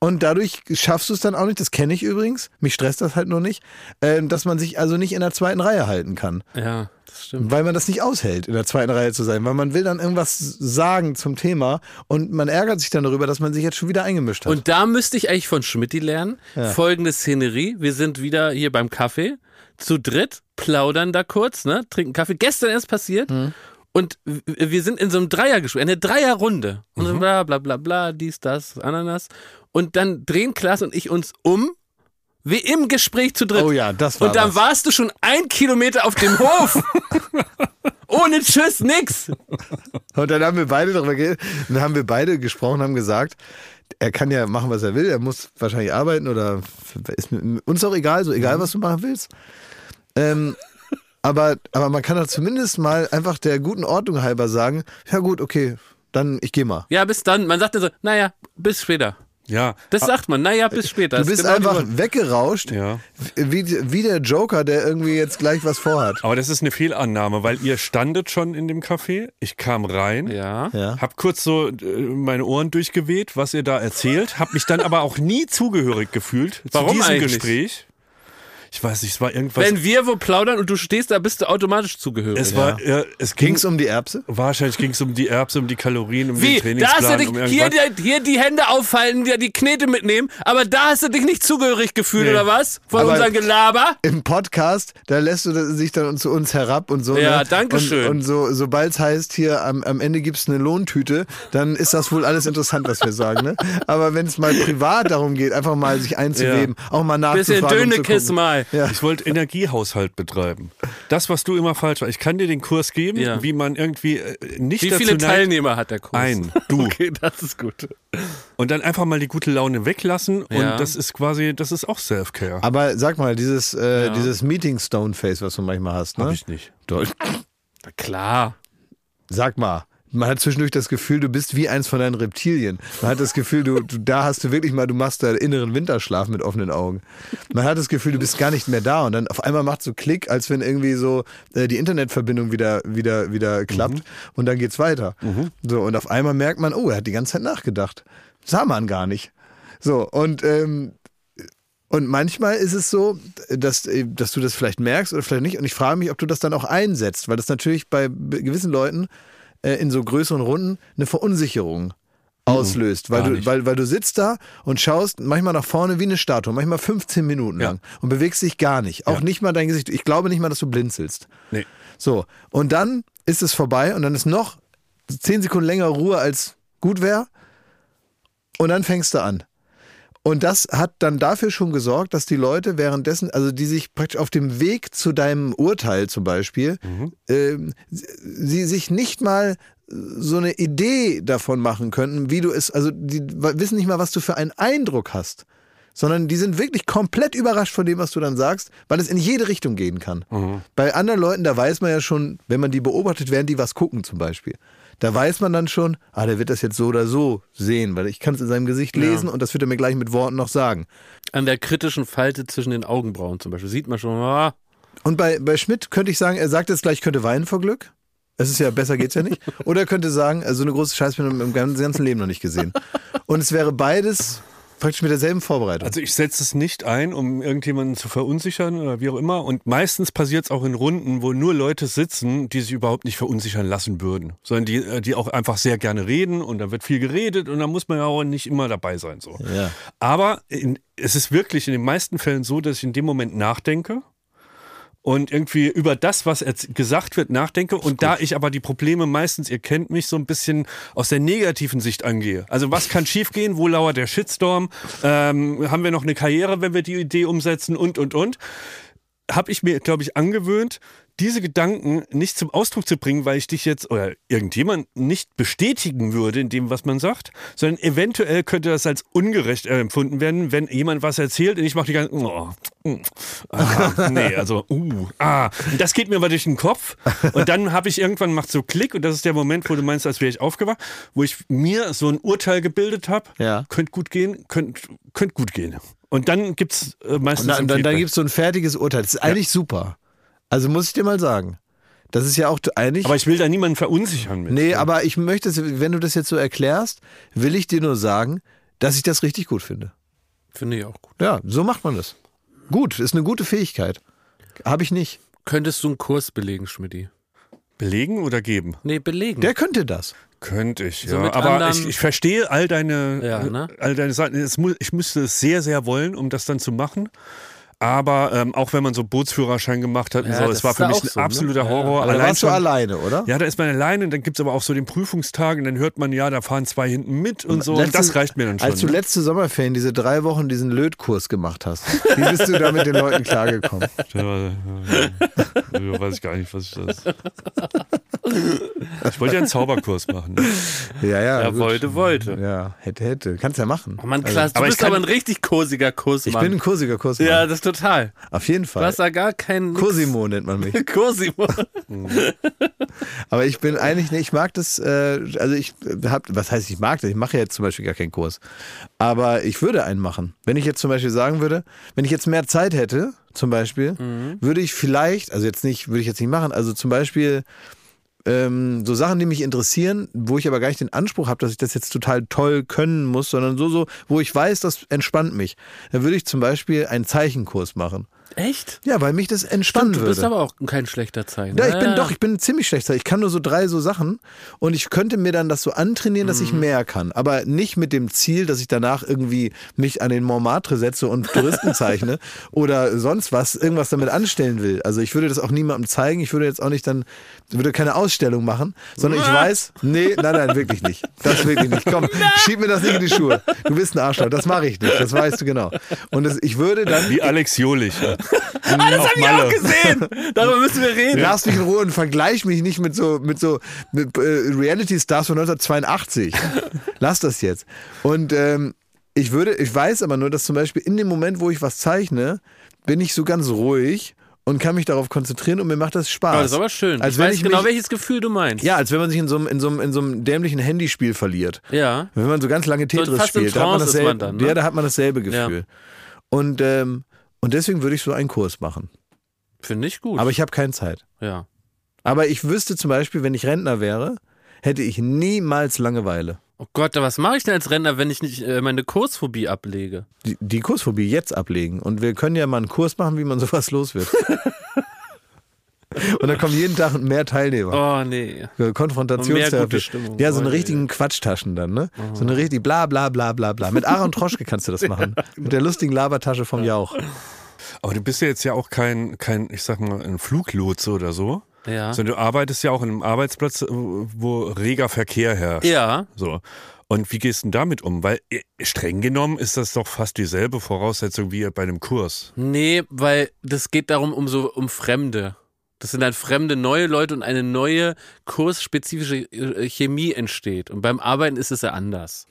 Und dadurch schaffst du es dann auch nicht, das kenne ich übrigens, mich stresst das halt nur nicht, ähm, dass man sich also nicht in der zweiten Reihe halten kann. Ja, das stimmt. Weil man das nicht aushält, in der zweiten Reihe zu sein. Weil man will dann irgendwas sagen zum Thema und man ärgert sich dann darüber, dass man sich jetzt schon wieder eingemischt hat. Und da müsste ich eigentlich von Schmidti lernen. Folgende Szenerie. Wir sind wieder hier beim Kaffee. Zu dritt, plaudern da kurz, ne? Trinken Kaffee. Gestern erst passiert. Und wir sind in so einem Dreiergespräch, eine Dreierrunde. Und so bla bla bla bla, dies, das, Ananas. Und dann drehen Klaas und ich uns um, wie im Gespräch zu dritt. Oh ja, das war Und dann was. warst du schon ein Kilometer auf dem Hof. Ohne Tschüss, nix. Und dann haben wir beide darüber geredet, dann haben wir beide gesprochen, haben gesagt, er kann ja machen, was er will, er muss wahrscheinlich arbeiten oder ist uns auch egal, so egal, was du machen willst. Ähm, aber, aber man kann doch zumindest mal einfach der guten Ordnung halber sagen, ja gut, okay, dann ich gehe mal. Ja, bis dann. Man sagt dann so, naja, bis später. Ja. Das sagt man, naja, bis später. Du bist genau einfach weggerauscht, Ja. wie, wie der Joker, der irgendwie jetzt gleich was vorhat. Aber das ist eine Fehlannahme, weil ihr standet schon in dem Café. Ich kam rein. Ja. Ja. Hab kurz so äh, meine Ohren durchgeweht, was ihr da erzählt, hab mich dann aber auch nie zugehörig gefühlt Warum zu diesem eigentlich? Gespräch. Ich weiß nicht, es war irgendwas. Wenn wir wo plaudern und du stehst da, bist du automatisch zugehörig. es war, äh, es ging Ging's um die Erbse? Wahrscheinlich ging es um die Erbse, um die Kalorien, um Wie? den Da hast du Trainingsplan, dich um hier, hier die Hände aufhalten, dir die Knete mitnehmen, aber da hast du dich nicht zugehörig gefühlt, Nee. oder was? Von Aber- unserem Gelaber? Im Podcast, da lässt du sich dann zu uns herab und so. Ja, ne? danke schön. Und, und so, sobald es heißt, hier am, am Ende gibt's eine Lohntüte, dann ist das wohl alles interessant, was wir sagen. Ne? Aber wenn es mal privat darum geht, einfach mal sich einzuweben, auch mal nachzufragen. Bisschen um zu Dönekiss mal. Ja. Ich wollte Energiehaushalt betreiben. Das, was du immer falsch war. Ich kann dir den Kurs geben, Ja. wie man irgendwie äh, nicht Wie dazu viele Teilnehmer hat der Kurs? Ein, du. Okay, das ist gut. Und dann einfach mal die gute Laune weglassen. Ja. Und das ist quasi, das ist auch Self-Care. Aber sag mal, dieses, äh, Ja. dieses Meeting-Stone-Face, was du manchmal hast, ne? Hab ich nicht. Doch. Na klar. Sag mal. Man hat zwischendurch das Gefühl, du bist wie eins von deinen Reptilien. Man hat das Gefühl, du, du da hast du wirklich mal, du machst da inneren Winterschlaf mit offenen Augen. Man hat das Gefühl, du bist gar nicht mehr da und dann auf einmal macht so Klick, als wenn irgendwie so äh, die Internetverbindung wieder wieder wieder klappt und dann geht's weiter. So und auf einmal merkt man, oh, er hat die ganze Zeit nachgedacht. Sah man gar nicht. So und ähm, und manchmal ist es so, dass, äh, dass du das vielleicht merkst oder vielleicht nicht. Und ich frage mich, ob du das dann auch einsetzt, weil das natürlich bei be- gewissen Leuten äh, in so größeren Runden eine Verunsicherung auslöst. Weil gar du, nicht. weil, weil du sitzt da und schaust manchmal nach vorne wie eine Statue, manchmal 15 Minuten Ja. lang und bewegst dich gar nicht. Auch Ja. nicht mal dein Gesicht. Ich glaube nicht mal, dass du blinzelst. Nee. So, und dann ist es vorbei und dann ist noch 10 Sekunden länger Ruhe als gut wäre. Und dann fängst du an. Und das hat dann dafür schon gesorgt, dass die Leute währenddessen, also die sich praktisch auf dem Weg zu deinem Urteil zum Beispiel, ähm, sie sich nicht mal so eine Idee davon machen könnten, wie du es, also die wissen nicht mal, was du für einen Eindruck hast, sondern die sind wirklich komplett überrascht von dem, was du dann sagst, weil es in jede Richtung gehen kann. Bei anderen Leuten, da weiß man ja schon, wenn man die beobachtet, während die was gucken zum Beispiel. Da weiß man dann schon, ah, der wird das jetzt so oder so sehen, weil ich kann es in seinem Gesicht lesen und das wird er mir gleich mit Worten noch sagen. An der kritischen Falte zwischen den Augenbrauen zum Beispiel sieht man schon, ah, Und bei, bei Schmidt könnte ich sagen, er sagt jetzt gleich, ich könnte weinen vor Glück. Es ist ja, besser geht's ja nicht. Oder er könnte sagen, also so eine große Scheiße habe ich im ganzen Leben noch nicht gesehen. Und es wäre beides praktisch mit derselben Vorbereitung. Also ich setze es nicht ein, um irgendjemanden zu verunsichern oder wie auch immer. Und meistens passiert es auch in Runden, wo nur Leute sitzen, die sich überhaupt nicht verunsichern lassen würden, sondern die, äh, die auch einfach sehr gerne reden und da wird viel geredet und da muss man ja auch nicht immer dabei sein. So. Ja. Aber in, es ist wirklich in den meisten Fällen so, dass ich in dem Moment nachdenke und irgendwie über das, was gesagt wird, nachdenke. Und da ich aber die Probleme meistens, ihr kennt mich, so ein bisschen aus der negativen Sicht angehe. Also was kann schiefgehen? Wo lauert der Shitstorm? Ähm, haben wir noch eine Karriere, wenn wir die Idee umsetzen? Und, und, und. Habe ich mir, glaube ich, angewöhnt, diese Gedanken nicht zum Ausdruck zu bringen, weil ich dich jetzt oder irgendjemand nicht bestätigen würde in dem, was man sagt, sondern eventuell könnte das als ungerecht empfunden werden, wenn jemand was erzählt und ich mache die ganzen, oh, mm, ah, nee, also, uh, ah, und das geht mir aber durch den Kopf und dann habe ich irgendwann macht so Klick und das ist der Moment, wo du meinst, als wäre ich aufgewacht, wo ich mir so ein Urteil gebildet habe, Ja. könnte gut gehen, könnte könnt gut gehen. Und dann gibt's äh, meistens Und dann, dann, dann gibt es so ein fertiges Urteil. Das ist eigentlich super. Also muss ich dir mal sagen. Das ist ja auch eigentlich. aber ich will da niemanden verunsichern mit. nee, aber ich möchte, wenn du das jetzt so erklärst, will ich dir nur sagen, dass ich das richtig gut finde. Finde ich auch gut. Ja, so macht man das. Gut, ist eine gute Fähigkeit. Habe ich nicht. Könntest du einen Kurs belegen, Schmidti? Belegen oder geben? Nee, belegen. Der könnte das. Könnte ich, So ja. mit Aber anderen- ich, ich verstehe all deine, Ja, ne? all deine Seiten. Es mu ich müsste es sehr, sehr wollen, um das dann zu machen. Aber ähm, auch wenn man so Bootsführerschein gemacht hat, und Ja, so, das es war für mich ein so, ne? absoluter Ja, Horror. Allein warst du schon- alleine, oder? Ja, da ist man alleine und dann gibt es aber auch so den Prüfungstag und dann hört man, ja, da fahren zwei hinten mit und so. und Letzte- das reicht mir dann schon. Als du ne? letzte Sommerferien diese drei Wochen diesen Lötkurs gemacht hast, wie bist du da mit den Leuten klargekommen? Ja, ja, ja, weiß ich gar nicht, was ich das. Ich wollte ja einen Zauberkurs machen. Ne? Ja, ja. Ja, gut. wollte, wollte. Ja, hätte, hätte. Kannst ja machen. Oh Mann, Klaas, du aber bist kann- aber ein richtig kursiger Kurs, Ich bin ein kursiger Kurs. ja, das total. Auf jeden Du Fall. hast da gar keinen... Cosimo nennt man mich. Cosimo. Aber ich bin eigentlich, ich mag das, äh, also ich hab, was heißt ich mag das? Ich mache jetzt zum Beispiel gar keinen Kurs. Aber ich würde einen machen. Wenn ich jetzt zum Beispiel sagen würde, wenn ich jetzt mehr Zeit hätte, zum Beispiel, würde ich vielleicht, also jetzt nicht, würde ich jetzt nicht machen, also zum Beispiel ähm, so Sachen, die mich interessieren, wo ich aber gar nicht den Anspruch habe, dass ich das jetzt total toll können muss, sondern so, so, wo ich weiß, das entspannt mich. Dann würde ich zum Beispiel einen Zeichenkurs machen. Echt? Ja, weil mich das entspannen Stimmt, du bist würde. aber auch kein schlechter Zeichner. Ja, ich bin doch, ich bin ziemlich schlechter. Ich kann nur so drei so Sachen und ich könnte mir dann das so antrainieren, dass ich Mhm. mehr kann. Aber nicht mit dem Ziel, dass ich danach irgendwie mich an den Montmartre setze und Touristen zeichne oder sonst was, irgendwas damit anstellen will. Also ich würde das auch niemandem zeigen. Ich würde jetzt auch nicht dann, würde keine Ausstellung machen, sondern ich weiß, nee, nein, nein, wirklich nicht. Das wirklich nicht. Komm, schieb mir das nicht in die Schuhe. Du bist ein Arschloch. Das mache ich nicht. Das weißt du genau. Und das, ich würde dann Wie Alex Jolich. Ah, das hab ich auch gesehen. Darüber müssen wir reden. Lass mich in Ruhe und vergleich mich nicht mit so mit so mit, äh, Reality Stars von 1982. Lass das jetzt. Und ähm, ich würde, ich weiß aber nur, dass zum Beispiel in dem Moment, wo ich was zeichne, bin ich so ganz ruhig und kann mich darauf konzentrieren und mir macht das Spaß. Aber das ist aber schön. Als ich weiß ich genau, mich, welches Gefühl du meinst. ja, als wenn man sich in so einem, in so einem, in so einem dämlichen Handyspiel verliert. Ja. Wenn man so ganz lange Tetris in spielt, da hat man dasselbe, man dann, ne? ja, da hat man dasselbe Gefühl. Und, ähm, und deswegen würde ich so einen Kurs machen. Finde ich gut. Aber ich habe keine Zeit. ja. Aber ich wüsste zum Beispiel, wenn ich Rentner wäre, hätte ich niemals Langeweile. Oh Gott, was mache ich denn als Rentner, wenn ich nicht äh, meine Kursphobie ablege? Die, die Kursphobie jetzt ablegen. Und wir können ja mal einen Kurs machen, wie man sowas los wird. Und dann kommen jeden Tag mehr Teilnehmer. Oh, nee. Konfrontationstherapie. gute Stimmung. Ja, so eine Oh, richtigen Quatschtaschen dann, ne? So eine richtig bla bla bla bla bla. Mit Aaron Troschke kannst du das machen. Mit der lustigen Labertasche vom Jauch. Aber du bist ja jetzt ja auch kein, kein ich sag mal, ein Fluglotse oder so. Ja. Sondern du arbeitest ja auch in einem Arbeitsplatz, äh, wo reger Verkehr herrscht. Ja. So. Und wie gehst du denn damit um? Weil äh, streng genommen ist das doch fast dieselbe Voraussetzung wie bei einem Kurs. Nee, weil das geht darum, um so um Fremde. Das sind dann fremde neue Leute und eine neue kursspezifische äh, Chemie entsteht. Und beim Arbeiten ist es ja anders.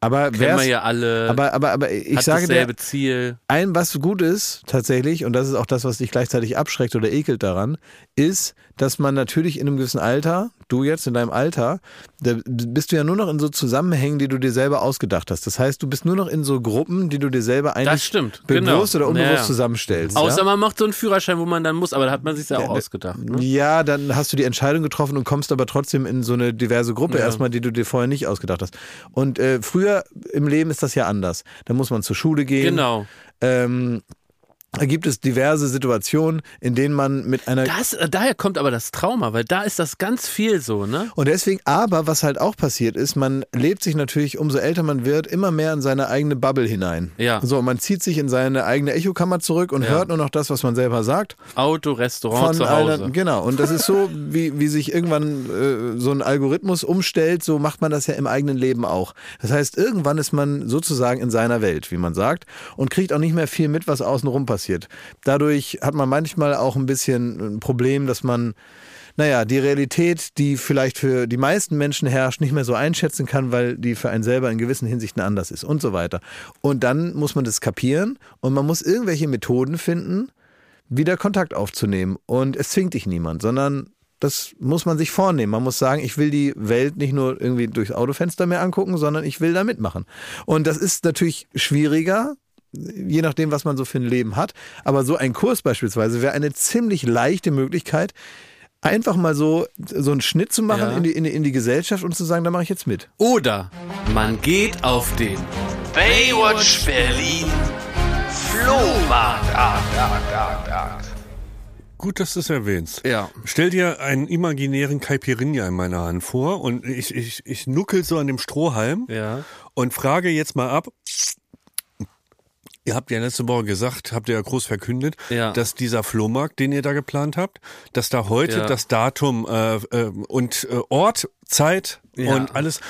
Aber Kennen wir ja alle. aber, aber, aber ich hat sage dir, Ziel. ein, was gut ist, tatsächlich, und das ist auch das, was dich gleichzeitig abschreckt oder ekelt daran, ist, dass man natürlich in einem gewissen Alter, du jetzt in deinem Alter, da bist du ja nur noch in so Zusammenhängen, die du dir selber ausgedacht hast. Das heißt, du bist nur noch in so Gruppen, die du dir selber eigentlich Das stimmt. bewusst genau. oder unbewusst Ja, ja. zusammenstellst. Außer ja? man macht so einen Führerschein, wo man dann muss, aber da hat man sich ja auch ausgedacht. Ne? Ja, dann hast du die Entscheidung getroffen und kommst aber trotzdem in so eine diverse Gruppe Ja. erstmal, die du dir vorher nicht ausgedacht hast. Und äh, früher im Leben ist das ja anders. Da muss man zur Schule gehen. Genau. Ähm, gibt es diverse Situationen, in denen man mit einer Das, äh, daher kommt aber das Trauma, weil da ist das ganz viel so, ne? Und deswegen, aber was halt auch passiert ist, man lebt sich natürlich, umso älter man wird, immer mehr in seine eigene Bubble hinein. Ja. So, man zieht sich in seine eigene Echokammer zurück und Ja. hört nur noch das, was man selber sagt. Auto, Restaurant, zu Hause. allen- genau. Und das ist so, wie, wie sich irgendwann äh, so ein Algorithmus umstellt, so macht man das ja im eigenen Leben auch. Das heißt, irgendwann ist man sozusagen in seiner Welt, wie man sagt, und kriegt auch nicht mehr viel mit, was außenrum passiert. Passiert. Dadurch hat man manchmal auch ein bisschen ein Problem, dass man naja, die Realität, die vielleicht für die meisten Menschen herrscht, nicht mehr so einschätzen kann, weil die für einen selber in gewissen Hinsichten anders ist und so weiter. Und dann muss man das kapieren und man muss irgendwelche Methoden finden, wieder Kontakt aufzunehmen. Und es zwingt dich niemand, sondern das muss man sich vornehmen. Man muss sagen, ich will die Welt nicht nur irgendwie durchs Autofenster mehr angucken, sondern ich will da mitmachen. Und das ist natürlich schwieriger, je nachdem, was man so für ein Leben hat. Aber so ein Kurs beispielsweise wäre eine ziemlich leichte Möglichkeit, einfach mal so, so einen Schnitt zu machen Ja. in, die, in, die, in die Gesellschaft und zu sagen, da mache ich jetzt mit. Oder man geht auf den Baywatch Berlin Flohmarkt. Gut, dass du es erwähnst. Ja. Stell dir einen imaginären Caipirinha in meiner Hand vor und ich, ich, ich nuckel so an dem Strohhalm Ja. und frage jetzt mal ab. Ihr habt ja letzte Woche gesagt, habt ihr ja groß verkündet, Ja. dass dieser Flohmarkt, den ihr da geplant habt, dass da heute Ja. das Datum äh, äh, und äh, Ort, Zeit Ja. und alles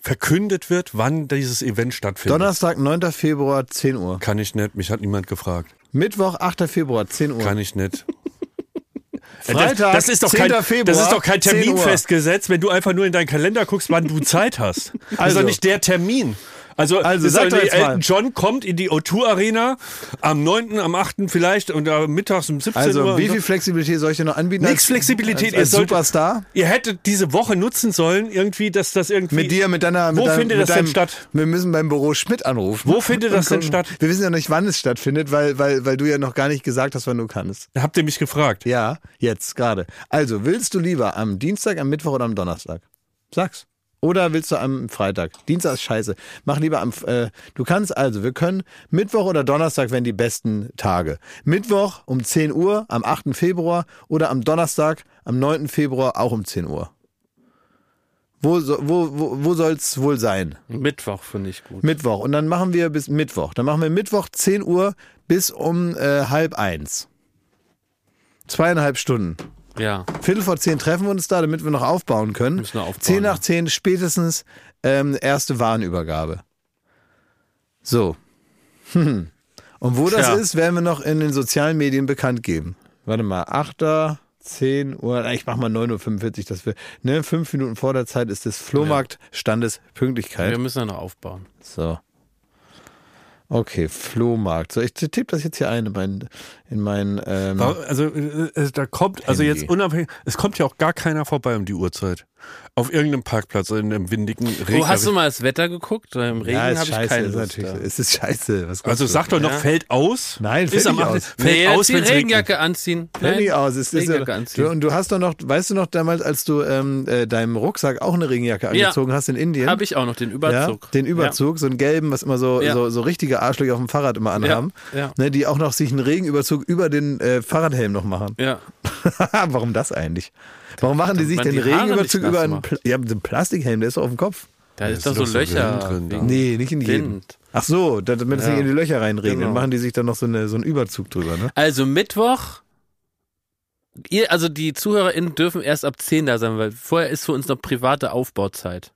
verkündet wird, wann dieses Event stattfindet. Donnerstag, 9. Februar, 10 Uhr. Kann ich nicht, mich hat niemand gefragt. Mittwoch, 8. Februar, 10 Uhr. Kann ich nicht. Freitag, das, das ist doch 10. kein, Februar, das ist doch kein 10 Termin festgesetzt, wenn du einfach nur in deinen Kalender guckst, wann du Zeit hast. Das ist Also. doch nicht der Termin. Also, Also, ist sag doch jetzt mal. Elton John kommt in die O2 Arena am 9., am 8. vielleicht und äh, mittags um 17 Also, Uhr. wie viel Flexibilität soll ich dir noch anbieten? Nix als- Flexibilität, Als, ihr als solltet- Superstar? Ihr hättet diese Woche nutzen sollen, irgendwie, dass das irgendwie. Mit dir, mit deiner. Mit Wo deinem, findet mit das denn deinem, statt? Wir müssen beim Büro Schmidt anrufen. Wo findet das denn statt? Wir wissen ja nicht, wann es stattfindet, weil, weil, weil du ja noch gar nicht gesagt hast, wann du kannst. Habt ihr mich gefragt? Ja, jetzt gerade. Also, willst du lieber am Dienstag, am Mittwoch oder am Donnerstag? Sag's. Oder willst du am Freitag? Dienstag ist scheiße. Mach lieber am. Äh, du kannst also, wir können Mittwoch oder Donnerstag wären die besten Tage. Mittwoch um 10 Uhr am 8. Februar oder am Donnerstag am 9. Februar auch um 10 Uhr. Wo, wo, wo, wo soll's wohl sein? Mittwoch finde ich gut. Mittwoch. Und dann machen wir bis Mittwoch. Dann machen wir Mittwoch 10 Uhr bis um äh, halb eins. Zweieinhalb Stunden. Ja. Viertel vor zehn treffen wir uns da, damit wir noch aufbauen können. Müssen wir aufbauen, zehn nach ja. zehn spätestens ähm, erste Warenübergabe. So. Hm. Und wo das Tja. ist, werden wir noch in den sozialen Medien bekannt geben. Warte mal, 8. 10 Uhr, ich mach mal 9.45 Uhr, dass wir, ne, fünf Minuten vor der Zeit ist das Flohmarkt Standespünktlichkeit. Wir müssen ja noch aufbauen. So. Okay, Flohmarkt. So, ich tippe das jetzt hier ein in mein, in mein ähm, Also, äh, äh, da kommt, also Handy. jetzt unabhängig, es kommt ja auch gar keiner vorbei um die Uhrzeit. Auf irgendeinem Parkplatz, in einem windigen Regen. Oh, hast du mal das Wetter geguckt? Im Regen ja, ist habe ich scheiße, keine ist Lust. natürlich, es ist scheiße. Was Also sag doch noch, Ja. fällt aus? Nein, fällt Ist nicht 8. aus. Fällt Nee, aus, die wenn's regnet. Regenjacke anziehen. Fällt nicht aus. Es ist Regenjacke ja, anziehen. du, und du hast doch noch, weißt du noch damals, als du ähm, äh, deinem Rucksack auch eine Regenjacke Ja. angezogen hast in Indien? Habe ich auch noch den ja, Überzug. den Überzug, so einen gelben, was immer so, Ja. so, so richtige Arschlöcher auf dem Fahrrad immer anhaben, ja. Ne, die auch noch sich einen Regenüberzug über den äh, Fahrradhelm noch machen. Ja. Warum das eigentlich? Warum machen die sich den Regenüberzug über einen. Pla ja, so einen Plastikhelm, der ist doch auf dem Kopf. Da ist ist doch so Löcher Wind drin, wegen Nee, nicht in jedem. Wind. Ach so, da- damit es Ja. nicht in die Löcher reinregnet, Genau. machen die sich dann noch so, eine, so einen Überzug drüber, ne? Also Mittwoch, ihr, also die ZuhörerInnen dürfen erst ab 10 da sein, weil vorher ist für uns noch private Aufbauzeit.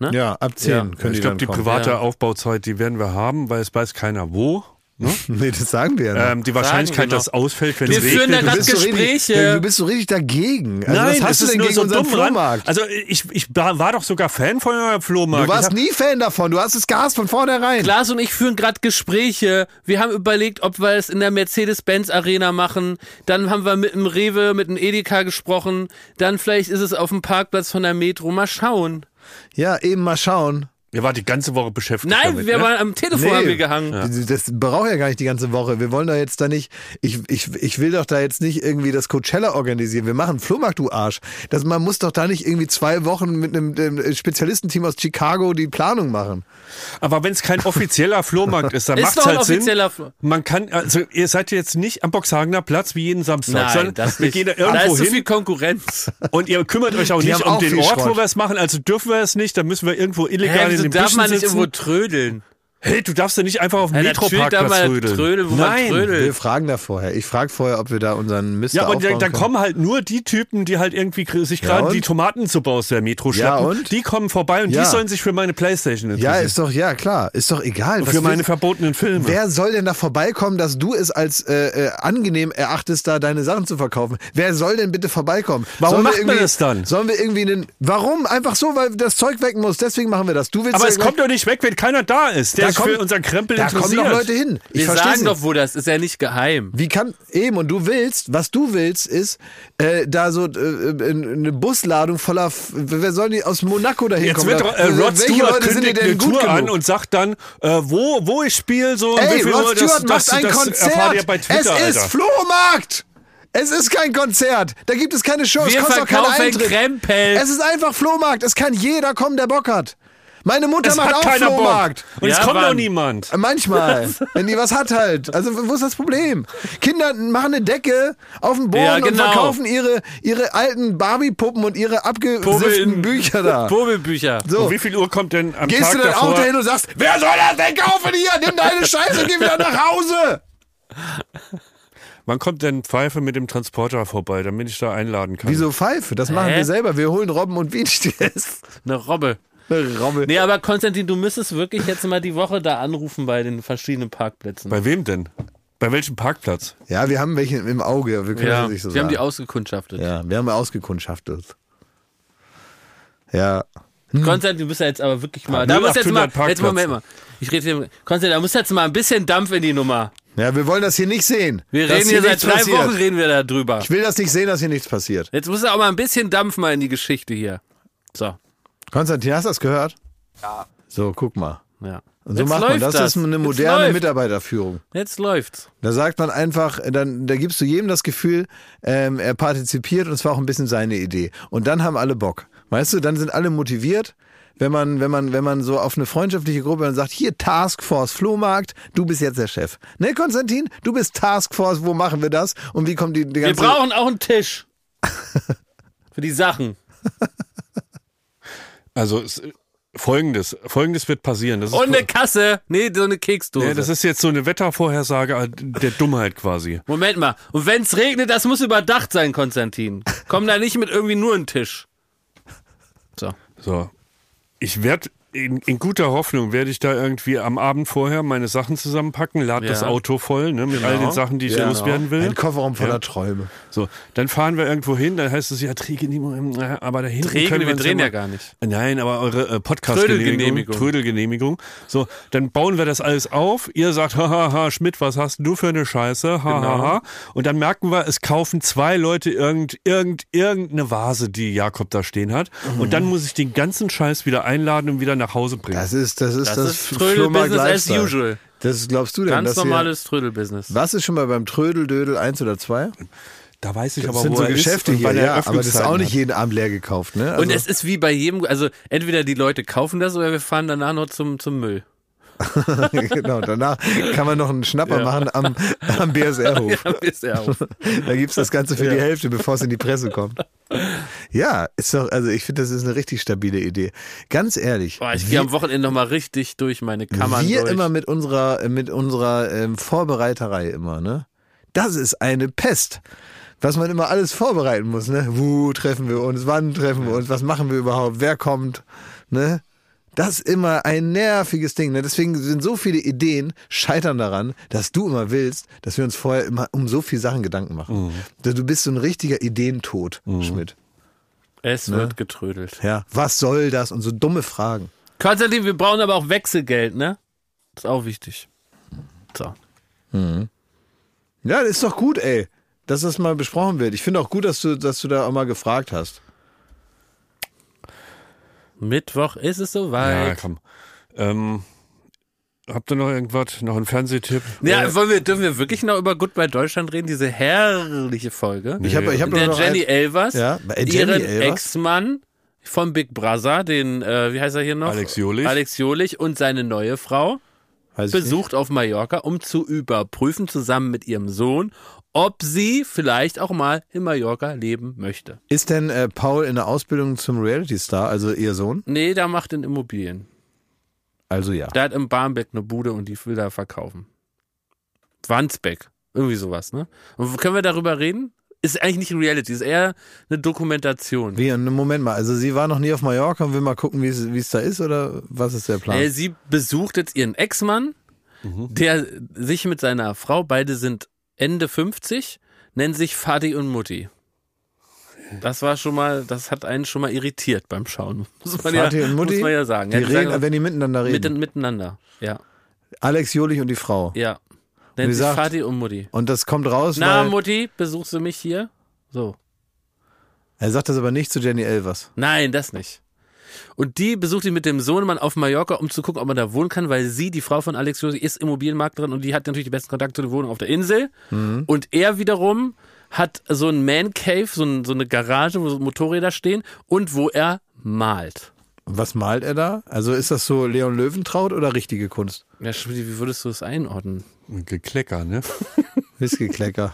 Ne? Ja, ab 10 Ja. können ich die glaube, die kommen. private Ja. Aufbauzeit, die werden wir haben, weil es weiß keiner wo. Ne? Nee, das sagen wir ja. Ähm, die Wahrscheinlichkeit, wir dass es ausfällt, wenn Wir es führen da regnet. grad bist so richtig, Gespräche. du bist so richtig dagegen. Also Nein, was hast es du ist denn nur gegen so unseren. Flohmarkt? Also ich, ich war doch sogar Fan von eurem Flohmarkt. du warst nie Fan davon, du hast es gehasst von vornherein. Klaas und ich führen gerade Gespräche. Wir haben überlegt, ob wir es in der Mercedes-Benz Arena machen. Dann haben wir mit dem Rewe, mit dem Edeka gesprochen. Dann vielleicht ist es auf dem Parkplatz von der Metro. Mal schauen. Ja, eben mal schauen. Ihr wart die ganze Woche beschäftigt Nein, damit, wir ne? waren am Telefon Nee. haben wir gehangen. Das- Das braucht ja gar nicht die ganze Woche. Wir wollen da jetzt da nicht, ich, ich, ich will doch da jetzt nicht irgendwie das Coachella organisieren. Wir machen Flohmarkt, du Arsch. Das, man muss doch da nicht irgendwie zwei Wochen mit einem, einem Spezialistenteam aus Chicago die Planung machen. Aber wenn es kein offizieller Flohmarkt ist, dann Ist macht doch es ein halt Sinn. offizieller Flo- Man kann, also ihr seid jetzt nicht am Boxhagener Platz wie jeden Samstag, Nein, sondern das wir nicht. gehen da Da irgendwo ist so hin viel Konkurrenz. und ihr kümmert euch auch Die nicht um auch den Ort, Schrott. wo wir es machen. Also dürfen wir es nicht, dann müssen wir irgendwo illegal Hä, darf Büschen man nicht irgendwo trödeln? Hey, du darfst ja nicht einfach auf dem Ja, da Metroparkplatz mal trödeln. man Nein. trödelt. Wir fragen da vorher. Ich frage vorher, ob wir da unseren Mist Ja, aber aufbauen dann, kommen halt nur die Typen, die halt irgendwie sich Ja, gerade und? die Tomatensuppe aus der Metro Ja, schleppen. und? Die kommen vorbei und Ja. die sollen sich für meine Playstation Ja, interessieren. ist doch, ja klar, ist doch egal. für meine verbotenen Filme. Wer soll denn da vorbeikommen, dass du es als äh, äh, angenehm erachtest, da deine Sachen zu verkaufen? Wer soll denn bitte vorbeikommen? Warum Sollen wir macht man irgendwie- das dann? Sollen wir irgendwie einen. Warum? Einfach so, weil das Zeug weg muss. Deswegen machen wir das. Du willst aber ja es kommt doch nicht weg, wenn keiner da ist, der Da sich kommt- für unseren Krempel Da kommen interessiert. doch Leute hin. Ich Wir sagen nicht. doch, wo das ist ja nicht geheim. Wie kann eben und du willst, was du willst, ist äh, da so äh, eine Busladung voller. F- Wer soll die aus Monaco dahin Jetzt kommen? wird doch, äh, Rod Welche Stewart Leute kündigt denn eine gut Tour an genug? und sagt dann, äh, wo, wo ich spiele, so Ey, viel Rod Stewart das, macht ein das, das erfahrt ihr Konzert. bei Twitter, es ist Alter. Flohmarkt. Es ist kein Konzert. Da gibt es keine Shows. Wir kostet auch keinen Eintritt. Krempel. Es ist einfach Flohmarkt. Es kann jeder kommen, der Bock hat. Meine Mutter Es macht auch keiner Flohmarkt. Bock. Und es Ja, kommt wann? doch niemand. Manchmal, wenn die was hat halt. Also wo ist das Problem? Kinder machen eine Decke auf den Boden Ja, und genau. verkaufen ihre, ihre alten Barbie-Puppen und ihre abgesifften Bücher da. Popelbücher. So. Und wie viel Uhr kommt denn am Gehst Tag du dann davor? auch dahin und sagst, wer soll das denn kaufen hier? Nimm deine Scheiße und geh wieder nach Hause. Wann kommt denn Pfeife mit dem Transporter vorbei, damit ich da einladen kann? Wieso Pfeife? Das machen Hä? wir selber. Wir holen Robben und Wienstieß. Eine Robbe. Eine. Nee, aber Konstantin, du müsstest wirklich jetzt mal die Woche da anrufen bei den verschiedenen Parkplätzen. Bei wem denn? Bei welchem Parkplatz? Ja, wir haben welche im Auge. Wir können ja, das nicht so wir haben die sagen. ausgekundschaftet. Ja, wir haben ausgekundschaftet. Ja. Konstantin, du bist ja jetzt aber wirklich mal. Da muss jetzt mal. 0800 Jetzt Moment mal. Ich rede hier. Konstantin, da muss jetzt mal ein bisschen Dampf in die Nummer. Ja, wir wollen das hier nicht sehen. Wir reden hier seit nichts drei passiert. Wochen reden wir da drüber. Ich will das nicht sehen, dass hier nichts passiert. Jetzt muss auch mal ein bisschen Dampf mal in die Geschichte hier. So. Konstantin, hast du das gehört? Ja. So, guck mal. Ja. Und so Jetzt macht man das. Das ist eine moderne. Mitarbeiterführung. Jetzt läuft's. Da sagt man einfach, dann, da gibst du jedem das Gefühl, ähm, er partizipiert und es war auch ein bisschen seine Idee. Und dann haben alle Bock. Weißt du, dann sind alle motiviert. Wenn man, wenn man, wenn man so auf eine freundschaftliche Gruppe dann sagt, hier Taskforce Flohmarkt, du bist jetzt der Chef. Ne, Konstantin? Du bist Taskforce, wo machen wir das? Und wie kommt die, die Wir ganze... brauchen auch einen Tisch. Für die Sachen. Also es, folgendes, folgendes wird passieren. Das ist, Und eine Kasse. Nee, so eine Keksdose. ja, das ist jetzt so eine Wettervorhersage der Dummheit quasi. Moment mal. Und wenn's regnet, das muss überdacht sein, Konstantin. Komm da nicht mit irgendwie nur einen Tisch. So. So. Ich werde in, in guter Hoffnung werde ich da irgendwie am Abend vorher meine Sachen zusammenpacken, lade Ja. das Auto voll, ne, mit all den Sachen, die ich Ja, loswerden will. Ein Kofferraum voller Ja. Träume. So, dann fahren wir irgendwo hin, dann heißt es ja Trägenehmigung, ja, aber da hinten Trägen, können wir drehen mal- ja gar nicht. Nein, aber eure äh, Podcast-Genehmigung, Trödelgenehmigung. Trödelgenehmigung. So, dann bauen wir das alles auf. Ihr sagt, hahaha, Schmidt, was hast du für eine Scheiße? Hahaha. Genau. Ha, ha. Und dann merken wir, es kaufen zwei Leute irgend, irgend, irgendeine Vase, die Jakob da stehen hat. Und dann muss ich den ganzen Scheiß wieder einladen und wieder nach Hause bringen. Das ist, das ist Das das, Trödel-Business as usual. Das glaubst du denn? Ganz normales Trödelbusiness. Was ist schon mal beim Trödeldödel 1 oder 2? da weiß ich Das aber, sind wo so er Geschäfte ist hier, er ja, aber das ist auch nicht jeden Abend leer gekauft, ne? Also, Und es ist wie bei jedem, also entweder die Leute kaufen das oder wir fahren danach noch zum, zum Müll. genau, danach kann man noch einen Schnapper machen am, am BSR-Hof. Ja, ja auch. Da gibt's das Ganze für die Hälfte, bevor es in die Presse kommt. Ja, ist doch, also ich finde, das ist eine richtig stabile Idee. Ganz ehrlich. Boah, ich gehe am Wochenende nochmal richtig durch meine Kammern wir durch. immer mit unserer, mit unserer ähm, Vorbereiterei immer, ne? Das ist eine Pest. Was man immer alles vorbereiten muss, ne? Wo treffen wir uns? Wann treffen wir uns? Was machen wir überhaupt? Wer kommt? Ne? Das ist immer ein nerviges Ding. Ne? Deswegen sind so viele Ideen scheitern daran, dass du immer willst, dass wir uns vorher immer um so viele Sachen Gedanken machen. Du bist so ein richtiger Ideentod, Schmidt. es Ne? wird getrödelt. Ja. Was soll das? Und so dumme Fragen. Konstantin, wir brauchen aber auch Wechselgeld, ne? Ist auch wichtig. So. Ja, das ist doch gut, ey, dass das mal besprochen wird. Ich finde auch gut, dass du, dass du da auch mal gefragt hast. Mittwoch ist es Ja, soweit. komm. Ähm, habt ihr noch irgendwas? Noch einen Fernsehtipp? Ja, wollen wir, dürfen wir wirklich noch über Goodbye Deutschland reden? Diese herrliche Folge. Ich habe ich hab der noch Jenny ein, Elvers, Ja, äh, ihren? Ex-Mann vom Big Brother, den, äh, wie heißt er hier noch? Alex Jolich. Alex Jolich und seine neue Frau weiß besucht auf Mallorca, um zu überprüfen, zusammen mit ihrem Sohn, ob sie vielleicht auch mal in Mallorca leben möchte. Ist denn äh, Paul in der Ausbildung zum Reality Star, also ihr Sohn? Nee, da macht in Immobilien. Also ja. Der hat im Barmbek eine Bude und die will da verkaufen. Wandsbeck. Irgendwie sowas, ne? Und können wir darüber reden? Ist eigentlich nicht Reality, ist eher eine Dokumentation. Wie, Moment mal, also sie war noch nie auf Mallorca und will mal gucken, wie es da ist oder was ist der Plan? Äh, sie besucht jetzt ihren Ex-Mann, der sich mit seiner Frau, beide sind Ende 50, nennen sich Vati und Mutti. Das war schon mal, das hat einen schon mal irritiert beim Schauen. Muss man, Vati ja, und Mutti? muss man ja sagen. Die Ja, reden, sagen, wenn die miteinander reden. mitten, miteinander. Ja, Alex Jolich und die Frau. ja. Nennt sich gesagt, Vati und Mutti. Und das kommt raus, Na, Mutti, besuchst du mich hier? So. er sagt das aber nicht zu Jenny Elvers. Nein, das nicht. Und die besucht ihn mit dem Sohnemann auf Mallorca, um zu gucken, ob man da wohnen kann, weil sie, die Frau von Alex Josi, ist Immobilienmaklerin und die hat natürlich die besten Kontakte zu der Wohnung auf der Insel. Und er wiederum hat so ein Man Cave, so, ein, so eine Garage, wo so Motorräder stehen und wo er malt. Was malt er da? Also ist das so Leon Löwentraut oder richtige Kunst? Ja, wie würdest du das einordnen? Geklecker, ne? Whisky-Klecker.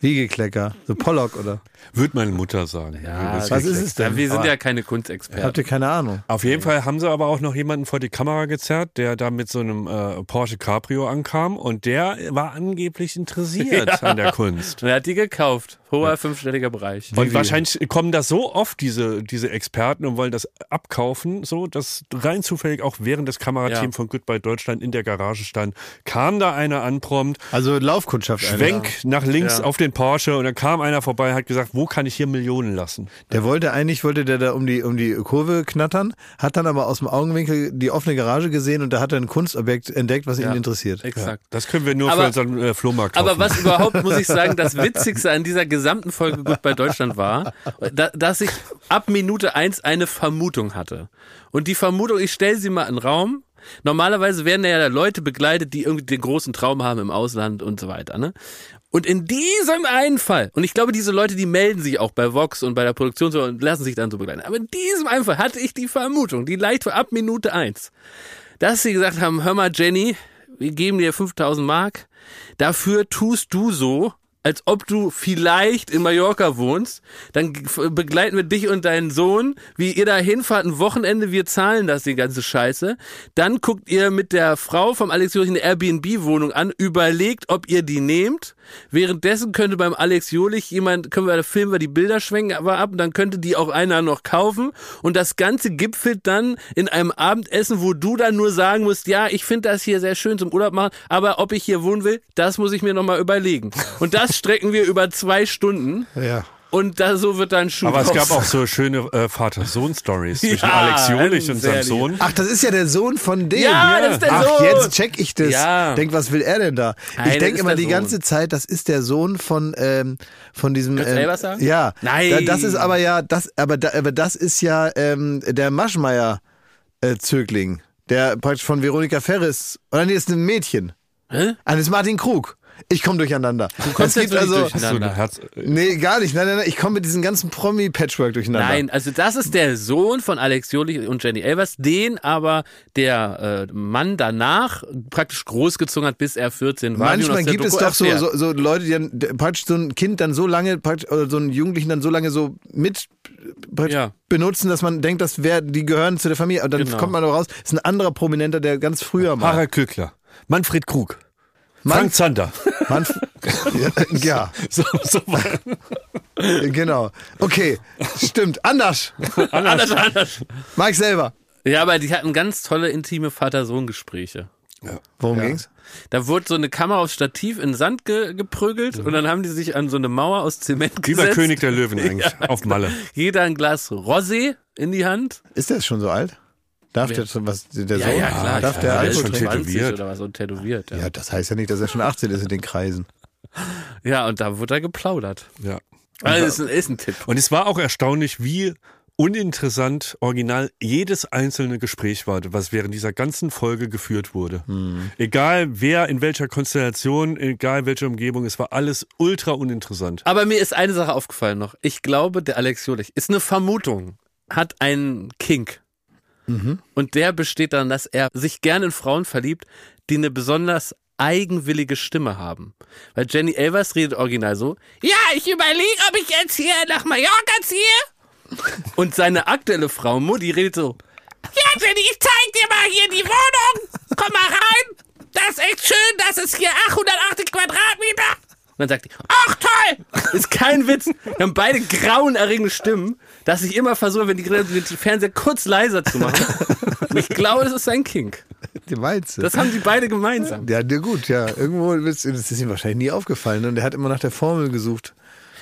Wiegeklecker. So Pollock oder? Würde meine Mutter sagen. was ist es denn? Ja, wir sind Aber- ja keine Habt Kunstexperten. ihr keine Ahnung? Auf jeden Fall haben sie aber auch noch jemanden vor die Kamera gezerrt, der da mit so einem äh, Porsche Cabrio ankam und der war angeblich interessiert an der Kunst. Und er hat die gekauft. Hoher fünfstelliger Bereich. Und wahrscheinlich kommen da so oft diese, diese Experten und wollen das abkaufen, so dass rein zufällig auch während das Kamerateam Ja. von Goodbye Deutschland in der Garage stand, kam da einer an prompt, Also Laufkundschaft. Schwenk nach links Ja. auf den Porsche und dann kam einer vorbei, hat gesagt, wo kann ich hier Millionen lassen? Der wollte eigentlich, wollte der da um die, um die Kurve knattern, hat dann aber aus dem Augenwinkel die offene Garage gesehen und da hat er ein Kunstobjekt entdeckt, was ihn Ja. interessiert. Exakt. Das können wir nur Aber- für unseren äh, Flohmarkt kaufen. Aber was überhaupt, muss ich sagen, das Witzigste an dieser gesamten Folge Gut bei Deutschland war, da, dass ich ab Minute eins eine Vermutung hatte. Und die Vermutung, ich stelle sie mal in den Raum. Normalerweise werden ja Leute begleitet, die irgendwie den großen Traum haben im Ausland und so weiter. Ne? Und in diesem einen Fall, und ich glaube, diese Leute, die melden sich auch bei Vox und bei der Produktion und lassen sich dann so begleiten. Aber in diesem einen Fall hatte ich die Vermutung, die leicht war ab Minute eins, dass sie gesagt haben, hör mal Jenny, wir geben dir 5000 Mark, dafür tust du so, als ob du vielleicht in Mallorca wohnst, dann begleiten wir dich und deinen Sohn, wie ihr da hinfahrt, ein Wochenende, wir zahlen das, die ganze Scheiße. Dann guckt ihr mit der Frau vom Alex Jolich eine Airbnb-Wohnung an, überlegt, ob ihr die nehmt. Währenddessen könnte beim Alex Jolich jemand, können wir, filmen wir die Bilder schwenken aber ab und dann könnte die auch einer noch kaufen und das Ganze gipfelt dann in einem Abendessen, wo du dann nur sagen musst, ja, ich finde das hier sehr schön zum Urlaub machen, aber ob ich hier wohnen will, das muss ich mir nochmal überlegen. Und das strecken wir über zwei Stunden Ja. und da so wird dann Schuh Aber es gab auch so schöne äh, Vater-Sohn-Stories zwischen Ja, Alex Jolich und seinem. Sohn. Ach, das ist ja der Sohn von dem. Ja, das ist der Ach, Sohn. jetzt check ich das. Ja. Denk, was will er denn da? Nein, ich das denke immer die Sohn. ganze Zeit, das ist der Sohn von ähm, von diesem. Kannst du ähm, selber sagen? Ja. Nein. Da, das ist aber ja das, aber da, aber das ist ja ähm, der Maschmeyer äh, Zögling, der praktisch von Veronika Ferris. Oder nee, ist ein Mädchen. Hä? Ah, das ist Martin Krug. Ich komme durcheinander. Du kommst jetzt wirklich durch. Hast du ein Herz? Nee, gar nicht. Nein, nein, nein. Ich komme mit diesem ganzen Promi-Patchwork durcheinander. Nein, also das ist der Sohn von Alex Jolich und Jenny Elvers, den aber der äh, Mann danach praktisch großgezogen hat, bis er 14 war. Manchmal gibt es doch so, so, so Leute, die dann praktisch so ein Kind dann so lange, praktisch, oder so einen Jugendlichen dann so lange so mit Ja. benutzen, dass man denkt, das wär, die gehören zu der Familie. Und dann Genau. kommt man aber raus, ist ein anderer Prominenter, der ganz früher mal. Harald Köckler, Manfred Krug, Frank Zander. Manf ja, So, so war ja, genau. Okay, stimmt. Anders. anders, anders. Mike selber. Ja, aber die hatten ganz tolle intime Vater-Sohn-Gespräche. Worum ging's? Da wurde so eine Kamera aufs Stativ in Sand ge geprügelt und dann haben die sich an so eine Mauer aus Zement wie bei gesetzt. König der Löwen eigentlich, auf Malle. Jeder ein Glas Rosé in die Hand. Ist der schon so alt? Darf der schon was, der Sohn? klar. Darf ja, der Alkohol ist schon trinken? 20 tätowiert. oder was und tätowiert. Ja. Ja, das heißt ja nicht, dass er schon 18 ist in den Kreisen. ja, und da wurde er geplaudert. Ja. Also ist ein, ist ein Tipp. Und es war auch erstaunlich, wie uninteressant original jedes einzelne Gespräch war, was während dieser ganzen Folge geführt wurde. Egal wer, in welcher Konstellation, egal welche Umgebung, es war alles ultra uninteressant. Aber mir ist eine Sache aufgefallen noch. Ich glaube, der Alex Jolich ist eine Vermutung, hat einen Kink. Und der besteht darin, dass er sich gerne in Frauen verliebt, die eine besonders eigenwillige Stimme haben. Weil Jenny Elvers redet original so, ja, ich überlege, ob ich jetzt hier nach Mallorca ziehe. Und seine aktuelle Frau Mutti redet so, ja, Jenny, ich zeig dir mal hier die Wohnung. das ist echt schön, das ist hier 880 Quadratmeter. Und dann sagt die, ach toll! Ist kein Witz. Wir haben beide grauenerregende Stimmen, dass ich immer versuche, wenn die, den Fernseher kurz leiser zu machen. Und ich glaube, das ist ein Kink. Die meinst du? Das haben die beide gemeinsam. ja, dir gut, ja. Irgendwo ist, das ist ihm wahrscheinlich nie aufgefallen. ne? Und der hat immer nach der Formel gesucht.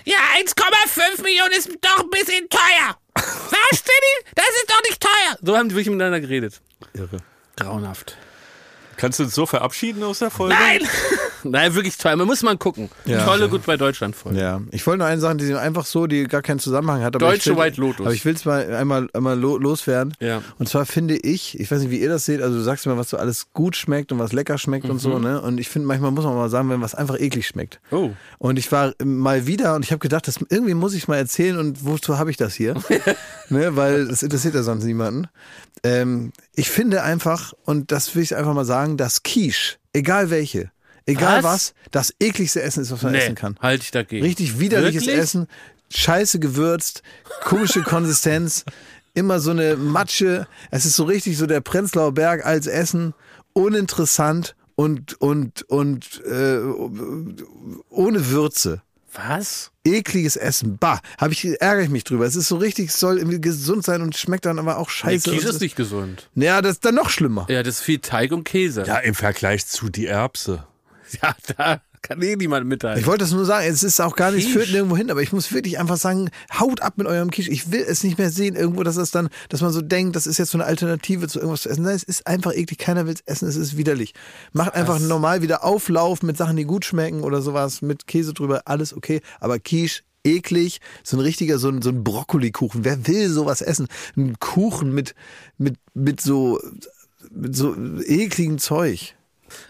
Ja, 1,5 Millionen ist doch ein bisschen teuer. Was, Danny? Das ist doch nicht teuer. So haben die wirklich miteinander geredet. Irre. Grauenhaft. Kannst du uns so verabschieden aus der Folge? Nein! Nein, wirklich toll. Man muss mal gucken. Ja. Tolle Gut bei Deutschland Folge. Ja, ich wollte nur eine Sache, die einfach so, die gar keinen Zusammenhang hat. Aber Deutsche ich will, White Lotus. Aber ich will es mal einmal, einmal lo, loswerden. Ja. Und zwar finde ich, ich weiß nicht, wie ihr das seht, also du sagst immer, was so alles gut schmeckt und was lecker schmeckt und Mhm. so, ne? Und ich finde, manchmal muss man mal sagen, wenn was einfach eklig schmeckt. Oh. Und ich war mal wieder und ich habe gedacht, das, irgendwie muss ich mal erzählen und wozu habe ich das hier? ne, weil das interessiert ja sonst niemanden. Ähm, ich finde einfach, und das will ich einfach mal sagen, dass Quiche, egal welche, egal Was? was, das ekligste Essen ist, was man essen kann. halt ich dagegen. Richtig widerliches Wirklich? Essen, scheiße gewürzt, komische Konsistenz, immer so eine Matsche. Es ist so richtig so der Prenzlauer Berg als Essen, uninteressant und, und, und äh, ohne Würze. Was? Ekliges Essen. Bah, hab ich, ärgere ich mich drüber. Es ist so richtig, es soll irgendwie gesund sein und schmeckt dann aber auch Nee, scheiße. Quiche und ist nicht gesund. ja, das ist dann noch schlimmer. Ja, das ist viel Teig und Käse. Ja, im Vergleich zu die Erbse. Ja, da kann eh niemand mithalten. Ich wollte das nur sagen, es ist auch gar nicht, es führt nirgendwo hin, aber ich muss wirklich einfach sagen, haut ab mit eurem Quiche. Ich will es nicht mehr sehen, irgendwo, dass es dann, dass man so denkt, das ist jetzt so eine Alternative zu irgendwas zu essen. Nein, es ist einfach eklig, keiner will es essen, es ist widerlich. Macht einfach normal wieder Auflauf mit Sachen, die gut schmecken oder sowas, mit Käse drüber, alles okay, aber Quiche, eklig, so ein richtiger, so ein, so ein Brokkolikuchen. Wer will sowas essen? Ein Kuchen mit, mit, mit so, mit so ekligen Zeug.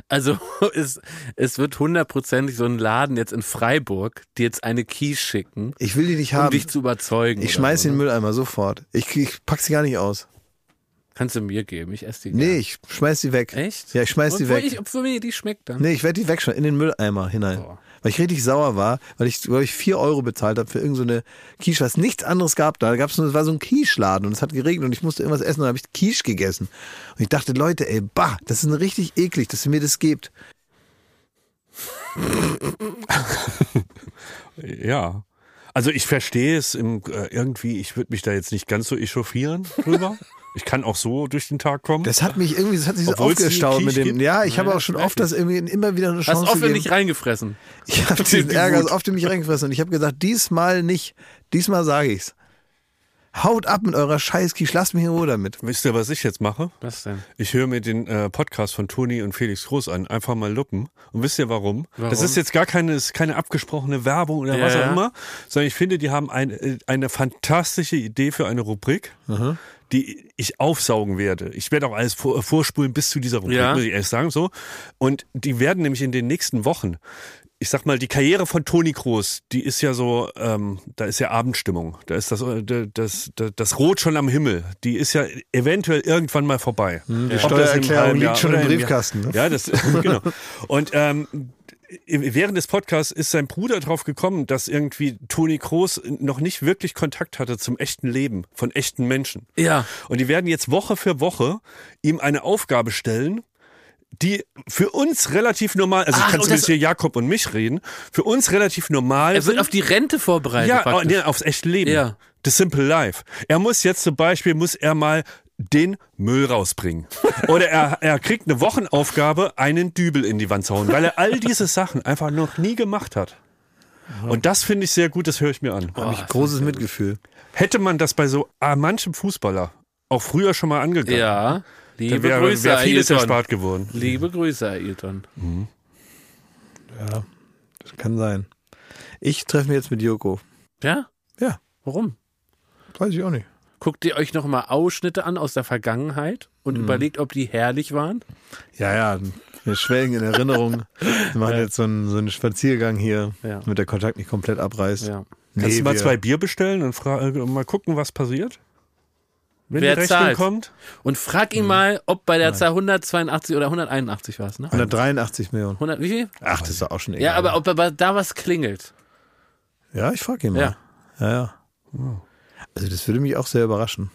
Also es, es wird hundertprozentig so ein Laden jetzt in Freiburg, die jetzt eine Quiche schicken, Ich will die nicht um haben. dich zu überzeugen. ich oder schmeiß so, den ne? Mülleimer sofort. Ich, ich pack sie gar nicht aus. Kannst du mir geben, ich esse die. Nee, gern. ich schmeiß die weg. Echt? Ja, ich schmeiß die Obwohl weg. Ich, obwohl mir die schmeckt dann. Nee, ich werde die wegschmeißen, in den Mülleimer hinein. Oh. Weil ich richtig sauer war, weil ich, glaube ich, vier Euro bezahlt habe für irgendeine so Quiche, was nichts anderes gab da. Nur, es war so ein Quiche-Laden und es hat geregnet und ich musste irgendwas essen und dann habe ich Quiche gegessen. Und ich dachte, Leute, ey, bah, das ist richtig eklig, dass ihr mir das gebt. Ja. Also ich verstehe es im, äh, irgendwie, ich würde mich da jetzt nicht ganz so echauffieren drüber. ich kann auch so durch den Tag kommen. Das hat mich irgendwie, das hat sich so aufgestaut mit dem. gibt? Ja, ich Ja, habe auch schon oft das irgendwie immer wieder eine Hast Chance oft in dich reingefressen. Ich habe diesen Die Ärger Wut. oft in mich reingefressen und ich habe gesagt, diesmal nicht. Diesmal sage ich's. Haut ab mit eurer Scheiß-Quiche, lasst mich in Ruhe damit. Wisst ihr, was ich jetzt mache? Was denn? Ich höre mir den äh, Podcast von Toni und Felix Groß an, einfach mal luppen. Und wisst ihr warum? Warum? Das ist jetzt gar keine, ist keine abgesprochene Werbung oder Ja, was auch ja. immer, sondern ich finde, die haben ein, äh, eine fantastische Idee für eine Rubrik, die ich aufsaugen werde. Ich werde auch alles vor, vorspulen bis zu dieser Rubrik, Ja. muss ich ehrlich sagen. So. Und die werden nämlich in den nächsten Wochen ich sag mal, die Karriere von Toni Kroos, die ist ja so, ähm, da ist ja Abendstimmung. Da ist das, äh, das, das, das Rot schon am Himmel. Die ist ja eventuell irgendwann mal vorbei. Die Ob Steuererklärung liegt schon im Briefkasten. Ne? Ja, das, genau. Und ähm, während des Podcasts ist sein Bruder drauf gekommen, dass irgendwie Toni Kroos noch nicht wirklich Kontakt hatte zum echten Leben von echten Menschen. Ja. Und die werden jetzt Woche für Woche ihm eine Aufgabe stellen, die für uns relativ normal, also Ach, ich kann zumindest hier Jakob und mich reden, für uns relativ normal Er wird sind. auf die Rente vorbereitet. ja, praktisch. nee, aufs echte Leben. Ja. The Simple Life. Er muss jetzt zum Beispiel, muss er mal den Müll rausbringen. Oder er, er kriegt eine Wochenaufgabe, einen Dübel in die Wand zu hauen, weil er all diese Sachen einfach noch nie gemacht hat. Und das finde ich sehr gut, das höre ich mir an. Hab ich großes Mitgefühl. Hätte man das bei so ah, manchem Fußballer auch früher schon mal angegangen, Ja. Liebe dann wäre Grüße, wär vieles Ailton. erspart geworden. Liebe Grüße, Ailton. Ja, das kann sein. Ich treffe mich jetzt mit Joko. Ja? Ja, Warum? weiß ich auch nicht. Guckt ihr euch nochmal Ausschnitte an aus der Vergangenheit und Mhm. überlegt, ob die herrlich waren? Ja, ja, wir schwelgen in Erinnerung. Wir machen jetzt so einen, so einen Spaziergang hier, Ja. damit der Kontakt nicht komplett abreißt. Ja. Kannst Nee, du mal zwei Bier bestellen und äh, mal gucken, was passiert? Wenn Wer die Rechnung zahlt? kommt? Und frag Mhm. ihn mal, ob bei der Zahl 182 oder 181 war es, ne? 183 Millionen. 100, wie viel? Ach, das ist doch auch schon egal. Ja, aber ob aber da was klingelt. Ja, ich frage ihn mal. Ja. Ja, ja. Also das würde mich auch sehr überraschen.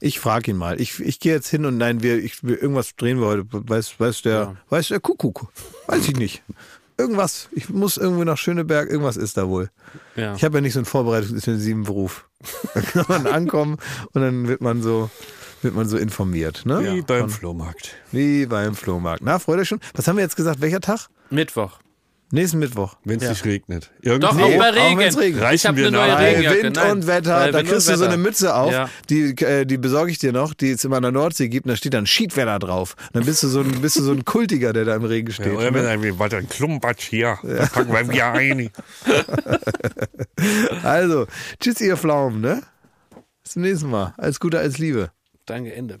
Ich frage ihn mal. Ich, ich gehe jetzt hin und nein, wir, ich, wir irgendwas drehen wir heute. Weiß, weiß der, Ja. weiß der Kuckuck. Weiß ich nicht. Irgendwas. Ich muss irgendwie nach Schöneberg. Irgendwas ist da wohl. Ja. Ich habe ja nicht so einen vorbereitungsintensiven Beruf. Da kann man ankommen und dann wird man so, wird man so informiert. Ne? Wie beim Flohmarkt. Wie beim Flohmarkt. Na, freut euch schon. Was haben wir jetzt gesagt? Welcher Tag? Mittwoch. Nächsten Mittwoch. Wenn es Ja. nicht regnet. Doch, Irgendwie auch bei auch wenn's Regen. regnet. Ich Reichen habe wir eine neue nach. Bei Regenjacke. Wind Nein, und Wetter, bei da Wind kriegst und du so eine. Mütze auf, Ja. die, äh, die besorge ich dir noch, die es immer an der Nordsee gibt, und da steht dann Schiedwetter drauf. Dann bist du so ein, bist du so ein Kultiger, der da im Regen steht. Ja, oder wenn ne? ein weiter ein Klumpatsch hier, dann packen wir wieder ein. Also, tschüss ihr Pflaumen, ne? Bis zum nächsten Mal. Alles Gute, alles Liebe. Danke, Ende.